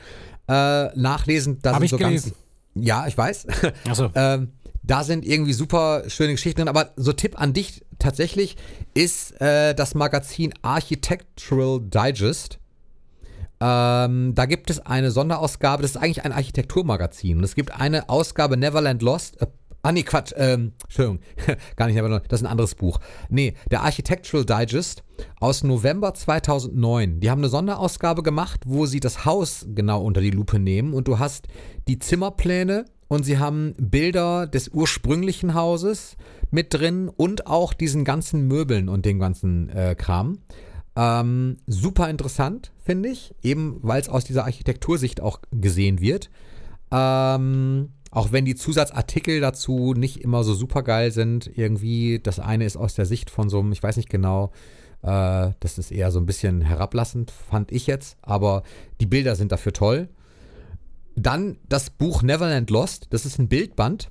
Speaker 3: äh, nachlesen. Da
Speaker 2: Hab
Speaker 3: sind
Speaker 2: ich
Speaker 3: so
Speaker 2: gelesen.
Speaker 3: Ganz, ja, ich weiß.
Speaker 2: Achso. [LAUGHS]
Speaker 3: ähm, da sind irgendwie super schöne Geschichten drin. Aber so Tipp an dich tatsächlich ist äh, das Magazin Architectural Digest. Ähm, da gibt es eine Sonderausgabe, das ist eigentlich ein Architekturmagazin. Und es gibt eine Ausgabe Neverland Lost. Äh, ah, nee, Quatsch. Ähm, Entschuldigung. [LAUGHS] Gar nicht Neverland. Das ist ein anderes Buch. Nee, der Architectural Digest aus November 2009. Die haben eine Sonderausgabe gemacht, wo sie das Haus genau unter die Lupe nehmen. Und du hast die Zimmerpläne und sie haben Bilder des ursprünglichen Hauses mit drin und auch diesen ganzen Möbeln und den ganzen äh, Kram. Ähm, super interessant, finde ich, eben weil es aus dieser Architektursicht auch gesehen wird. Ähm, auch wenn die Zusatzartikel dazu nicht immer so super geil sind. Irgendwie, das eine ist aus der Sicht von so einem, ich weiß nicht genau, äh, das ist eher so ein bisschen herablassend, fand ich jetzt. Aber die Bilder sind dafür toll. Dann das Buch Neverland Lost. Das ist ein Bildband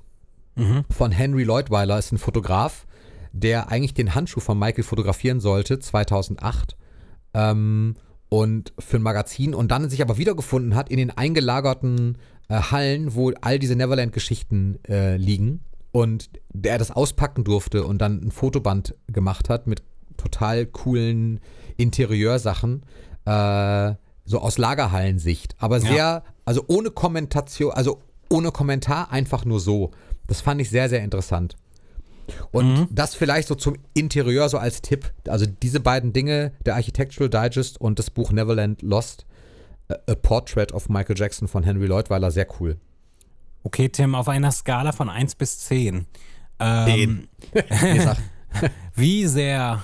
Speaker 2: Mhm.
Speaker 3: von Henry Leutweiler, ist ein Fotograf, der eigentlich den Handschuh von Michael fotografieren sollte, 2008. Ähm, und für ein Magazin und dann sich aber wiedergefunden hat in den eingelagerten äh, Hallen, wo all diese Neverland-Geschichten äh, liegen und der das auspacken durfte und dann ein Fotoband gemacht hat mit total coolen Interieursachen, äh, so aus Lagerhallensicht, aber
Speaker 2: Ja.
Speaker 3: sehr, also ohne Kommentation, also ohne Kommentar, einfach nur so. Das fand ich sehr, sehr interessant. Und
Speaker 2: Mhm.
Speaker 3: das vielleicht so zum Interieur, so als Tipp. Also diese beiden Dinge, der Architectural Digest und das Buch Neverland Lost, A Portrait of Michael Jackson von Henry Leutweiler, sehr cool.
Speaker 2: Okay, Tim, auf einer Skala von 1 bis 10. Ähm,
Speaker 3: Nee, [LAUGHS] sag.
Speaker 2: wie sehr,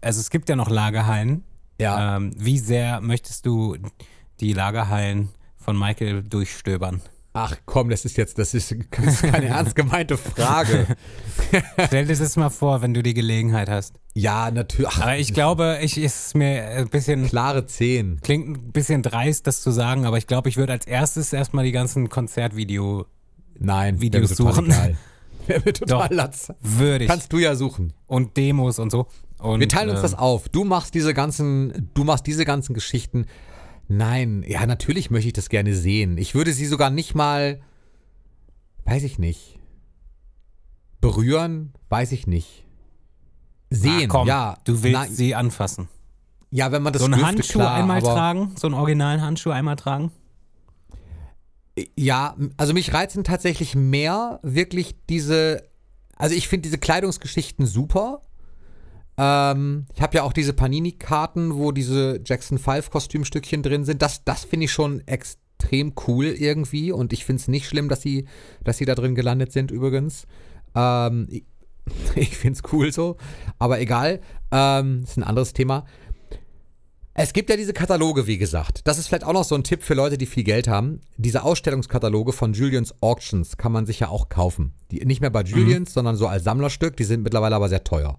Speaker 2: also es gibt ja noch Lagerhallen.
Speaker 3: ja,
Speaker 2: Ähm, wie sehr möchtest du die Lagerhallen von Michael durchstöbern?
Speaker 3: Ach komm, das ist jetzt, das ist, das ist keine [LAUGHS] ernst gemeinte Frage. [LAUGHS]
Speaker 2: Stell dir das mal vor, wenn du die Gelegenheit hast.
Speaker 3: Ja, natürlich.
Speaker 2: Aber ich glaube, ich ist mir ein bisschen,
Speaker 3: klare 10.
Speaker 2: klingt ein bisschen dreist, das zu sagen, aber ich glaube, ich würde als erstes erstmal die ganzen Konzertvideo
Speaker 3: Nein,
Speaker 2: Videos suchen.
Speaker 3: Egal. [LAUGHS] Wäre mir total
Speaker 2: Doch.
Speaker 3: latz.
Speaker 2: würdig
Speaker 3: Kannst du ja suchen.
Speaker 2: und Demos und so. Und,
Speaker 3: Wir teilen uns
Speaker 2: ähm,
Speaker 3: das auf. Du machst diese ganzen, du machst diese ganzen Geschichten. Nein, ja, natürlich möchte ich das gerne sehen. Ich würde sie sogar nicht mal, weiß ich nicht. Berühren, weiß ich nicht. Sehen,
Speaker 2: ah, komm,
Speaker 3: ja.
Speaker 2: Du willst
Speaker 3: nein,
Speaker 2: sie anfassen.
Speaker 3: ja, wenn man das
Speaker 2: So einen
Speaker 3: dürfte,
Speaker 2: Handschuh
Speaker 3: klar,
Speaker 2: einmal tragen, so einen originalen Handschuh einmal tragen.
Speaker 3: Ja, also mich reizen tatsächlich mehr wirklich diese, also ich finde diese Kleidungsgeschichten super. Ähm, ich habe ja auch diese Panini-Karten, wo diese Jackson 5 Kostümstückchen drin sind. Das, das finde ich schon extrem cool irgendwie und ich finde es nicht schlimm, dass sie, dass sie da drin gelandet sind übrigens. Ähm, [LAUGHS] ich ich finde es cool so, aber egal. Ähm, ist ein anderes Thema. Es gibt ja diese Kataloge, wie gesagt. Das ist vielleicht auch noch so ein Tipp für Leute, die viel Geld haben. Diese Ausstellungskataloge von Julians Auctions kann man sich ja auch kaufen. Die, nicht mehr bei Julians, sondern so als Sammlerstück. Die sind mittlerweile aber sehr teuer.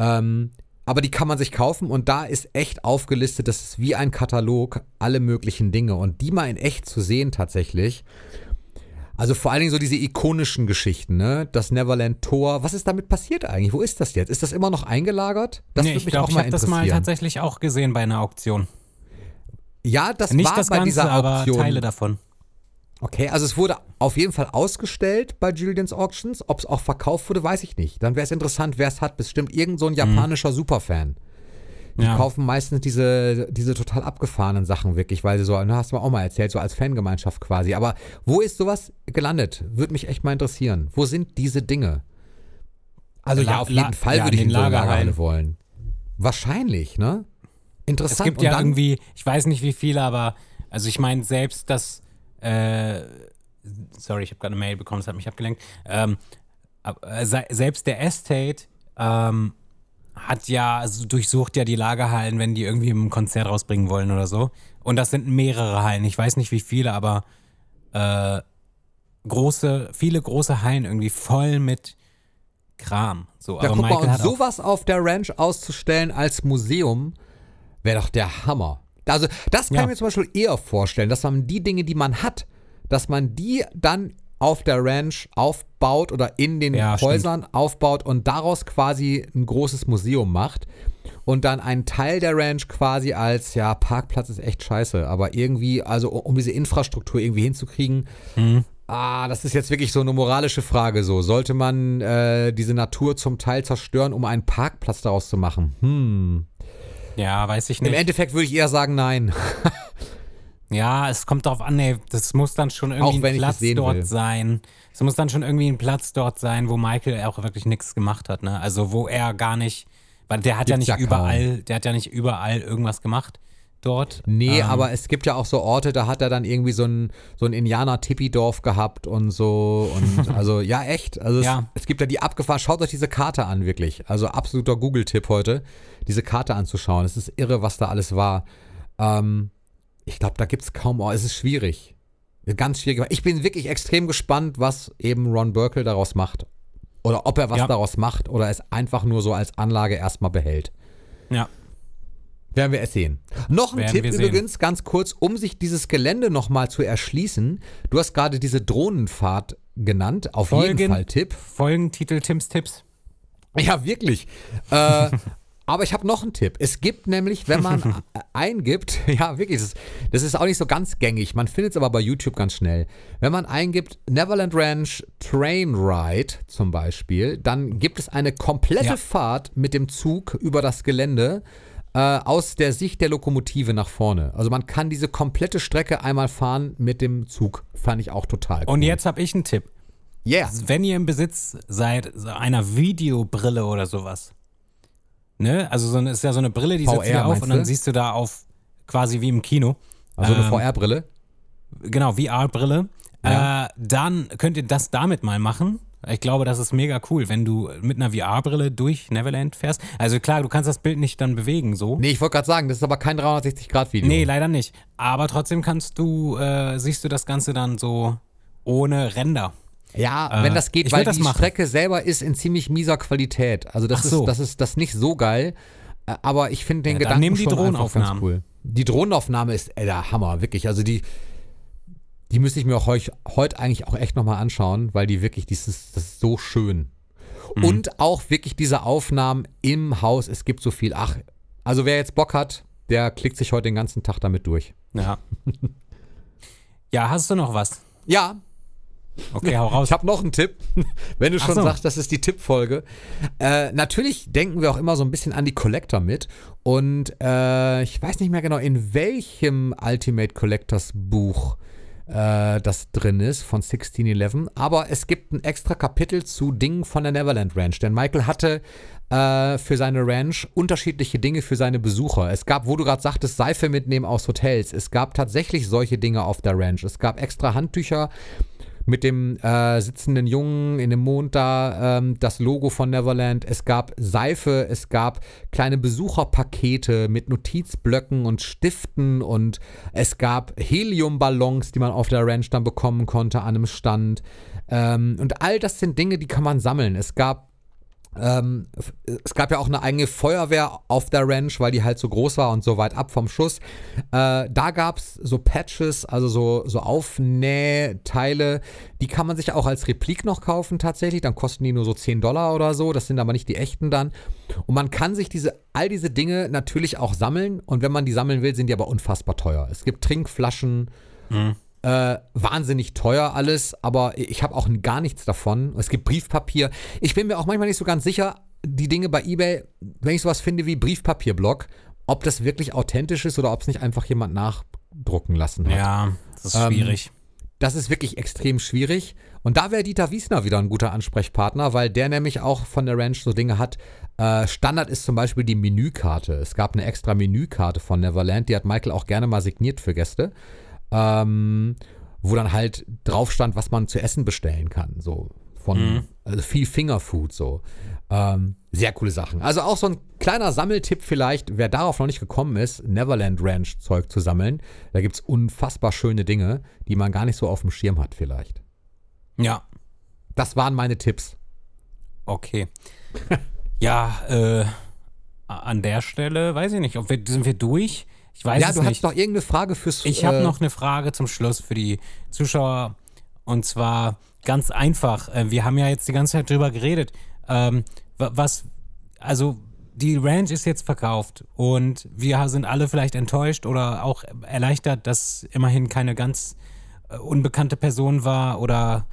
Speaker 3: Ähm, aber die kann man sich kaufen und da ist echt aufgelistet, das ist wie ein Katalog, alle möglichen Dinge. Und die mal in echt zu sehen tatsächlich. Also vor allen Dingen so diese ikonischen Geschichten, ne? Das Neverland Tor. Was ist damit passiert eigentlich? Wo ist das jetzt? Ist das immer noch eingelagert? Das
Speaker 2: nee,
Speaker 3: würde
Speaker 2: ich
Speaker 3: mich
Speaker 2: glaube,
Speaker 3: auch
Speaker 2: ich
Speaker 3: mal
Speaker 2: habe das mal
Speaker 3: interessieren.
Speaker 2: tatsächlich auch gesehen bei einer Auktion.
Speaker 3: ja, das
Speaker 2: Nicht
Speaker 3: war
Speaker 2: das
Speaker 3: bei
Speaker 2: Ganze,
Speaker 3: dieser
Speaker 2: aber
Speaker 3: Auktion.
Speaker 2: Teile davon.
Speaker 3: Okay, also es wurde auf jeden Fall ausgestellt bei Julians Auctions. Ob es auch verkauft wurde, weiß ich nicht. Dann wäre es interessant, wer es hat. Bestimmt irgend so ein japanischer Superfan. Die
Speaker 2: Ja.
Speaker 3: kaufen meistens diese, diese total abgefahrenen Sachen wirklich, weil sie so, na, hast du mir auch mal erzählt, so als Fangemeinschaft quasi. Aber wo ist sowas gelandet? Würde mich echt mal interessieren. Wo sind diese Dinge? Also
Speaker 2: La-
Speaker 3: ja, auf
Speaker 2: La-
Speaker 3: jeden Fall
Speaker 2: ja,
Speaker 3: würde ich
Speaker 2: in
Speaker 3: so. Lagerhalle wollen. Wahrscheinlich, ne? Interessant.
Speaker 2: Es gibt ja irgendwie, ich weiß nicht wie viele, aber also ich meine selbst das, äh, sorry, ich habe gerade eine Mail bekommen, das hat mich abgelenkt. Ähm, äh, se- selbst der Estate ähm, hat ja also durchsucht ja die Lagerhallen, wenn die irgendwie ein Konzert rausbringen wollen oder so. Und das sind mehrere Hallen. Ich weiß nicht wie viele, aber äh, große, viele große Hallen irgendwie voll mit Kram. So,
Speaker 3: Ja,
Speaker 2: aber
Speaker 3: guck mal,
Speaker 2: Michael
Speaker 3: und
Speaker 2: hat auch
Speaker 3: sowas auf der Ranch auszustellen als Museum, wäre doch der Hammer. Also, das kann
Speaker 2: Ja.
Speaker 3: ich mir zum Beispiel eher vorstellen, dass man die Dinge, die man hat, dass man die dann auf der Ranch aufbaut oder in den
Speaker 2: Ja, stimmt.
Speaker 3: Häusern aufbaut und daraus quasi ein großes Museum macht und dann einen Teil der Ranch quasi als, ja, Parkplatz ist echt scheiße, aber irgendwie, also um diese Infrastruktur irgendwie hinzukriegen,
Speaker 2: Mhm.
Speaker 3: Ah, das ist jetzt wirklich so eine moralische Frage so. Sollte man äh, diese Natur zum Teil zerstören, um einen Parkplatz daraus zu machen? Hm.
Speaker 2: Ja, weiß ich
Speaker 3: Im
Speaker 2: nicht.
Speaker 3: Endeffekt würde ich eher sagen, nein.
Speaker 2: Ja, es kommt darauf an, nee, das muss dann schon irgendwie ein Platz dort
Speaker 3: will.
Speaker 2: sein. Es muss dann schon irgendwie ein Platz dort sein, wo Michael auch wirklich nichts gemacht hat, ne? Also wo er gar nicht, weil der hat ja
Speaker 3: Gibt's
Speaker 2: nicht
Speaker 3: ja kaum.
Speaker 2: überall, der hat ja nicht überall irgendwas gemacht dort.
Speaker 3: Nee,
Speaker 2: Ähm,
Speaker 3: aber es gibt ja auch so Orte, da hat er dann irgendwie so ein, so ein Indianer-Tippi-Dorf gehabt und so. Und [LAUGHS] also, ja, echt. Also,
Speaker 2: Ja.
Speaker 3: es, es gibt ja die abgefahren. Schaut euch diese Karte an, wirklich. Also, absoluter Google-Tipp heute, diese Karte anzuschauen. Es ist irre, was da alles war. Ähm, ich glaube, da gibt es kaum Orte. Es ist schwierig. Ganz schwierig. Ich bin wirklich extrem gespannt, was eben Ron Burkle daraus macht. Oder ob er was
Speaker 2: Ja.
Speaker 3: daraus macht oder es einfach nur so als Anlage erstmal behält.
Speaker 2: Ja.
Speaker 3: Werden wir es sehen. Noch ein Tipp
Speaker 2: sehen.
Speaker 3: übrigens, ganz kurz, um sich dieses Gelände nochmal zu erschließen. Du hast gerade diese Drohnenfahrt genannt. Auf jeden
Speaker 2: Folgen-
Speaker 3: Fall Tipp.
Speaker 2: Folgentitel Tims Tipps.
Speaker 3: Ja, wirklich. äh, [LAUGHS] aber ich habe noch einen Tipp. Es gibt nämlich, wenn man äh, [LAUGHS] eingibt, [LAUGHS] ja, wirklich, das ist, das ist auch nicht so ganz gängig. Man findet es aber bei YouTube ganz schnell. Wenn man eingibt Neverland Ranch Train Ride zum Beispiel, dann gibt es eine komplette
Speaker 2: Ja.
Speaker 3: Fahrt mit dem Zug über das Gelände. Äh, aus der Sicht der Lokomotive nach vorne. Also man kann diese komplette Strecke einmal fahren mit dem Zug. Fand ich auch total cool.
Speaker 2: Und jetzt habe ich einen Tipp.
Speaker 3: yeah.
Speaker 2: Wenn ihr im Besitz seid einer Videobrille oder sowas, ne? Also so eine, ist ja so eine Brille, die setzt
Speaker 3: VR
Speaker 2: du auf und dann siehst du da auf quasi wie im Kino.
Speaker 3: Also eine
Speaker 2: ähm,
Speaker 3: VR-Brille.
Speaker 2: Genau, VR-Brille.
Speaker 3: Ja.
Speaker 2: Äh, dann könnt ihr das damit mal machen. Ich glaube, das ist mega cool, wenn du mit einer VR-Brille durch Neverland fährst. Also klar, du kannst das Bild nicht dann bewegen, so.
Speaker 3: Nee, ich wollte gerade sagen, das ist aber kein 360-Grad-Video.
Speaker 2: Nee, leider nicht. Aber trotzdem kannst du, äh, siehst du das Ganste dann so ohne Ränder.
Speaker 3: Ja,
Speaker 2: Äh,
Speaker 3: wenn das geht, weil
Speaker 2: das
Speaker 3: die
Speaker 2: machen.
Speaker 3: Strecke selber ist in ziemlich mieser Qualität. Also das
Speaker 2: so.
Speaker 3: ist das ist das nicht so geil, äh, aber ich finde den
Speaker 2: Ja,
Speaker 3: Gedanken
Speaker 2: nehmen die
Speaker 3: schon einfach ganz cool. Die Drohnenaufnahme ist ey, der Hammer, wirklich. Also die die müsste ich mir auch heute heut eigentlich auch echt nochmal anschauen, weil die wirklich, dieses, das ist so schön.
Speaker 2: Mhm.
Speaker 3: Und auch wirklich diese Aufnahmen im Haus, es gibt so viel. Ach, also wer jetzt Bock hat, der klickt sich heute den ganzen Tag damit durch.
Speaker 2: Ja. [LAUGHS] ja, hast du noch was?
Speaker 3: Ja,
Speaker 2: Okay, hau raus.
Speaker 3: Ich habe noch einen Tipp, wenn du schon
Speaker 2: so.
Speaker 3: sagst, das ist die Tippfolge. Äh, natürlich denken wir auch immer so ein bisschen an die Collector mit. Und äh, ich weiß nicht mehr genau, in welchem Ultimate Collectors Buch äh, das drin ist von 1611. Aber es gibt ein extra Kapitel zu Dingen von der Neverland Ranch. Denn Michael hatte äh, für seine Ranch unterschiedliche Dinge für seine Besucher. Es gab, wo du gerade sagtest, Seife mitnehmen aus Hotels. Es gab tatsächlich solche Dinge auf der Ranch. Es gab extra Handtücher mit dem äh, sitzenden Jungen in dem Mond da, ähm, das Logo von Neverland. Es gab Seife, es gab kleine Besucherpakete mit Notizblöcken und Stiften und es gab Heliumballons, die man auf der Ranch dann bekommen konnte an einem Stand. Ähm, und all das sind Dinge, die kann man sammeln. Es gab ähm, es gab ja auch eine eigene Feuerwehr auf der Ranch, weil die halt so groß war und so weit ab vom Schuss. Äh, da gab es so Patches, also so, so Aufnähteile, die kann man sich auch als Replik noch kaufen tatsächlich. Dann kosten die nur so 10 Dollar oder so. Das sind aber nicht die echten dann. Und man kann sich diese, all diese Dinge natürlich auch sammeln. Und wenn man die sammeln will, sind die aber unfassbar teuer. Es gibt Trinkflaschen, äh, wahnsinnig teuer alles, aber ich habe auch gar nichts davon. Es gibt Briefpapier. Ich bin mir auch manchmal nicht so ganz sicher, die Dinge bei eBay, wenn ich sowas finde wie Briefpapierblock, ob das wirklich authentisch ist oder ob es nicht einfach jemand nachdrucken lassen hat.
Speaker 2: Ja, das ist
Speaker 3: Ähm,
Speaker 2: schwierig.
Speaker 3: Das ist wirklich extrem schwierig. Und da wäre Dieter Wiesner wieder ein guter Ansprechpartner, weil der nämlich auch von der Ranch so Dinge hat. Äh, Standard ist zum Beispiel die Menükarte. Es gab eine extra Menükarte von Neverland, die hat Michael auch gerne mal signiert für Gäste. Ähm, wo dann halt drauf stand, was man zu essen bestellen kann. So von also viel Fingerfood so. Ähm, sehr coole Sachen. Also auch so ein kleiner Sammeltipp vielleicht, wer darauf noch nicht gekommen ist, Neverland Ranch Zeug zu sammeln. Da gibt es unfassbar schöne Dinge, die man gar nicht so auf dem Schirm hat vielleicht.
Speaker 2: Ja,
Speaker 3: Das waren meine Tipps.
Speaker 2: okay. [LAUGHS] ja, äh, an der Stelle weiß ich nicht, ob wir, sind wir durch? Ich weiß
Speaker 3: ja,
Speaker 2: es
Speaker 3: du
Speaker 2: nicht.
Speaker 3: hast noch irgendeine Frage fürs
Speaker 2: Ich habe
Speaker 3: äh,
Speaker 2: noch eine Frage zum Schluss für die Zuschauer. Und zwar ganz einfach. Äh, Wir haben ja jetzt die ganze Zeit drüber geredet. Ähm, wa- was, also die Ranch ist jetzt verkauft und wir sind alle vielleicht enttäuscht oder auch erleichtert, dass immerhin keine ganz äh, unbekannte Person war oder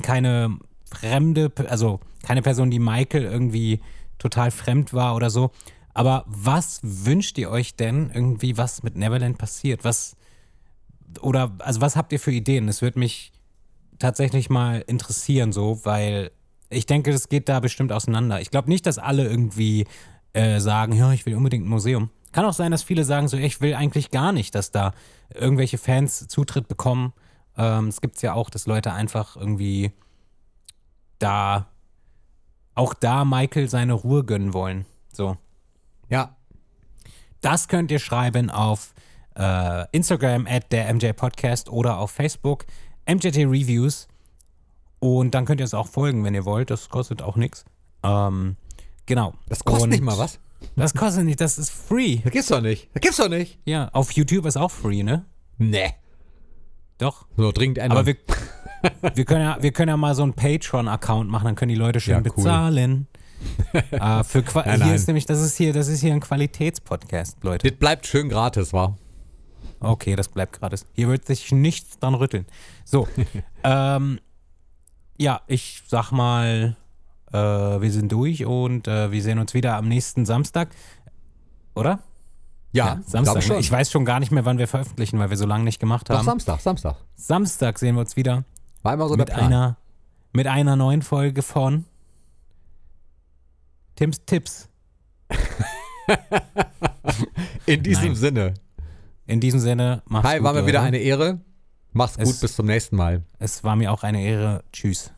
Speaker 2: keine fremde, also keine Person, die Michael irgendwie total fremd war oder so. Aber was wünscht ihr euch denn irgendwie, was mit Neverland passiert? Was oder also was habt ihr für Ideen? Es würde mich tatsächlich mal interessieren, so, weil ich denke, das geht da bestimmt auseinander. Ich glaube nicht, dass alle irgendwie äh, sagen, ja, ich will unbedingt ein Museum. Kann auch sein, dass viele sagen so, ich will eigentlich gar nicht, dass da irgendwelche Fans Zutritt bekommen. Ähm, es gibt ja auch, dass Leute einfach irgendwie da auch da Michael seine Ruhe gönnen wollen. So.
Speaker 3: Ja,
Speaker 2: Das könnt ihr schreiben auf äh, Instagram at der MJ Podcast oder auf Facebook MJT Reviews. Und dann könnt ihr es auch folgen, wenn ihr wollt. Das kostet auch nichts. Ähm, genau.
Speaker 3: das kostet
Speaker 2: Und-
Speaker 3: nicht mal was.
Speaker 2: Das kostet nicht, das ist free.
Speaker 3: Das gibt's doch nicht. Das gibt's doch nicht.
Speaker 2: Ja, auf YouTube ist auch free, ne?
Speaker 3: Nee.
Speaker 2: Doch.
Speaker 3: So, dringend ändern.
Speaker 2: Aber wir, wir, können ja, wir können ja mal so einen Patreon-Account machen, dann können die Leute schön
Speaker 3: Ja, cool.
Speaker 2: bezahlen. Äh, [LAUGHS] für Qua
Speaker 3: Nein,
Speaker 2: hier
Speaker 3: nein.
Speaker 2: ist nämlich, das ist hier, das ist hier ein Qualitätspodcast, Leute.
Speaker 3: das bleibt schön gratis, wa?
Speaker 2: Okay, das bleibt gratis. Hier wird sich nichts dran rütteln. So, [LAUGHS] ähm, ja, ich sag mal, äh, wir sind durch und äh, wir sehen uns wieder am nächsten Samstag. Oder?
Speaker 3: Ja,
Speaker 2: Samstag.
Speaker 3: glaub schon.
Speaker 2: ne? Ich weiß schon gar nicht mehr, wann wir veröffentlichen, weil wir so lange nicht gemacht
Speaker 3: Doch,
Speaker 2: haben.
Speaker 3: Samstag, Samstag.
Speaker 2: Samstag sehen wir uns wieder
Speaker 3: War immer so
Speaker 2: mit
Speaker 3: der Plan.
Speaker 2: einer, mit einer neuen Folge von Tims Tipps. [LAUGHS]
Speaker 3: In diesem
Speaker 2: Nein.
Speaker 3: Sinne.
Speaker 2: In diesem Sinne, macht's
Speaker 3: Hi,
Speaker 2: gut,
Speaker 3: war mir wieder eine Ehre. Mach's gut,
Speaker 2: Es-
Speaker 3: bis zum nächsten Mal.
Speaker 2: Es war mir auch eine Ehre. Tschüss.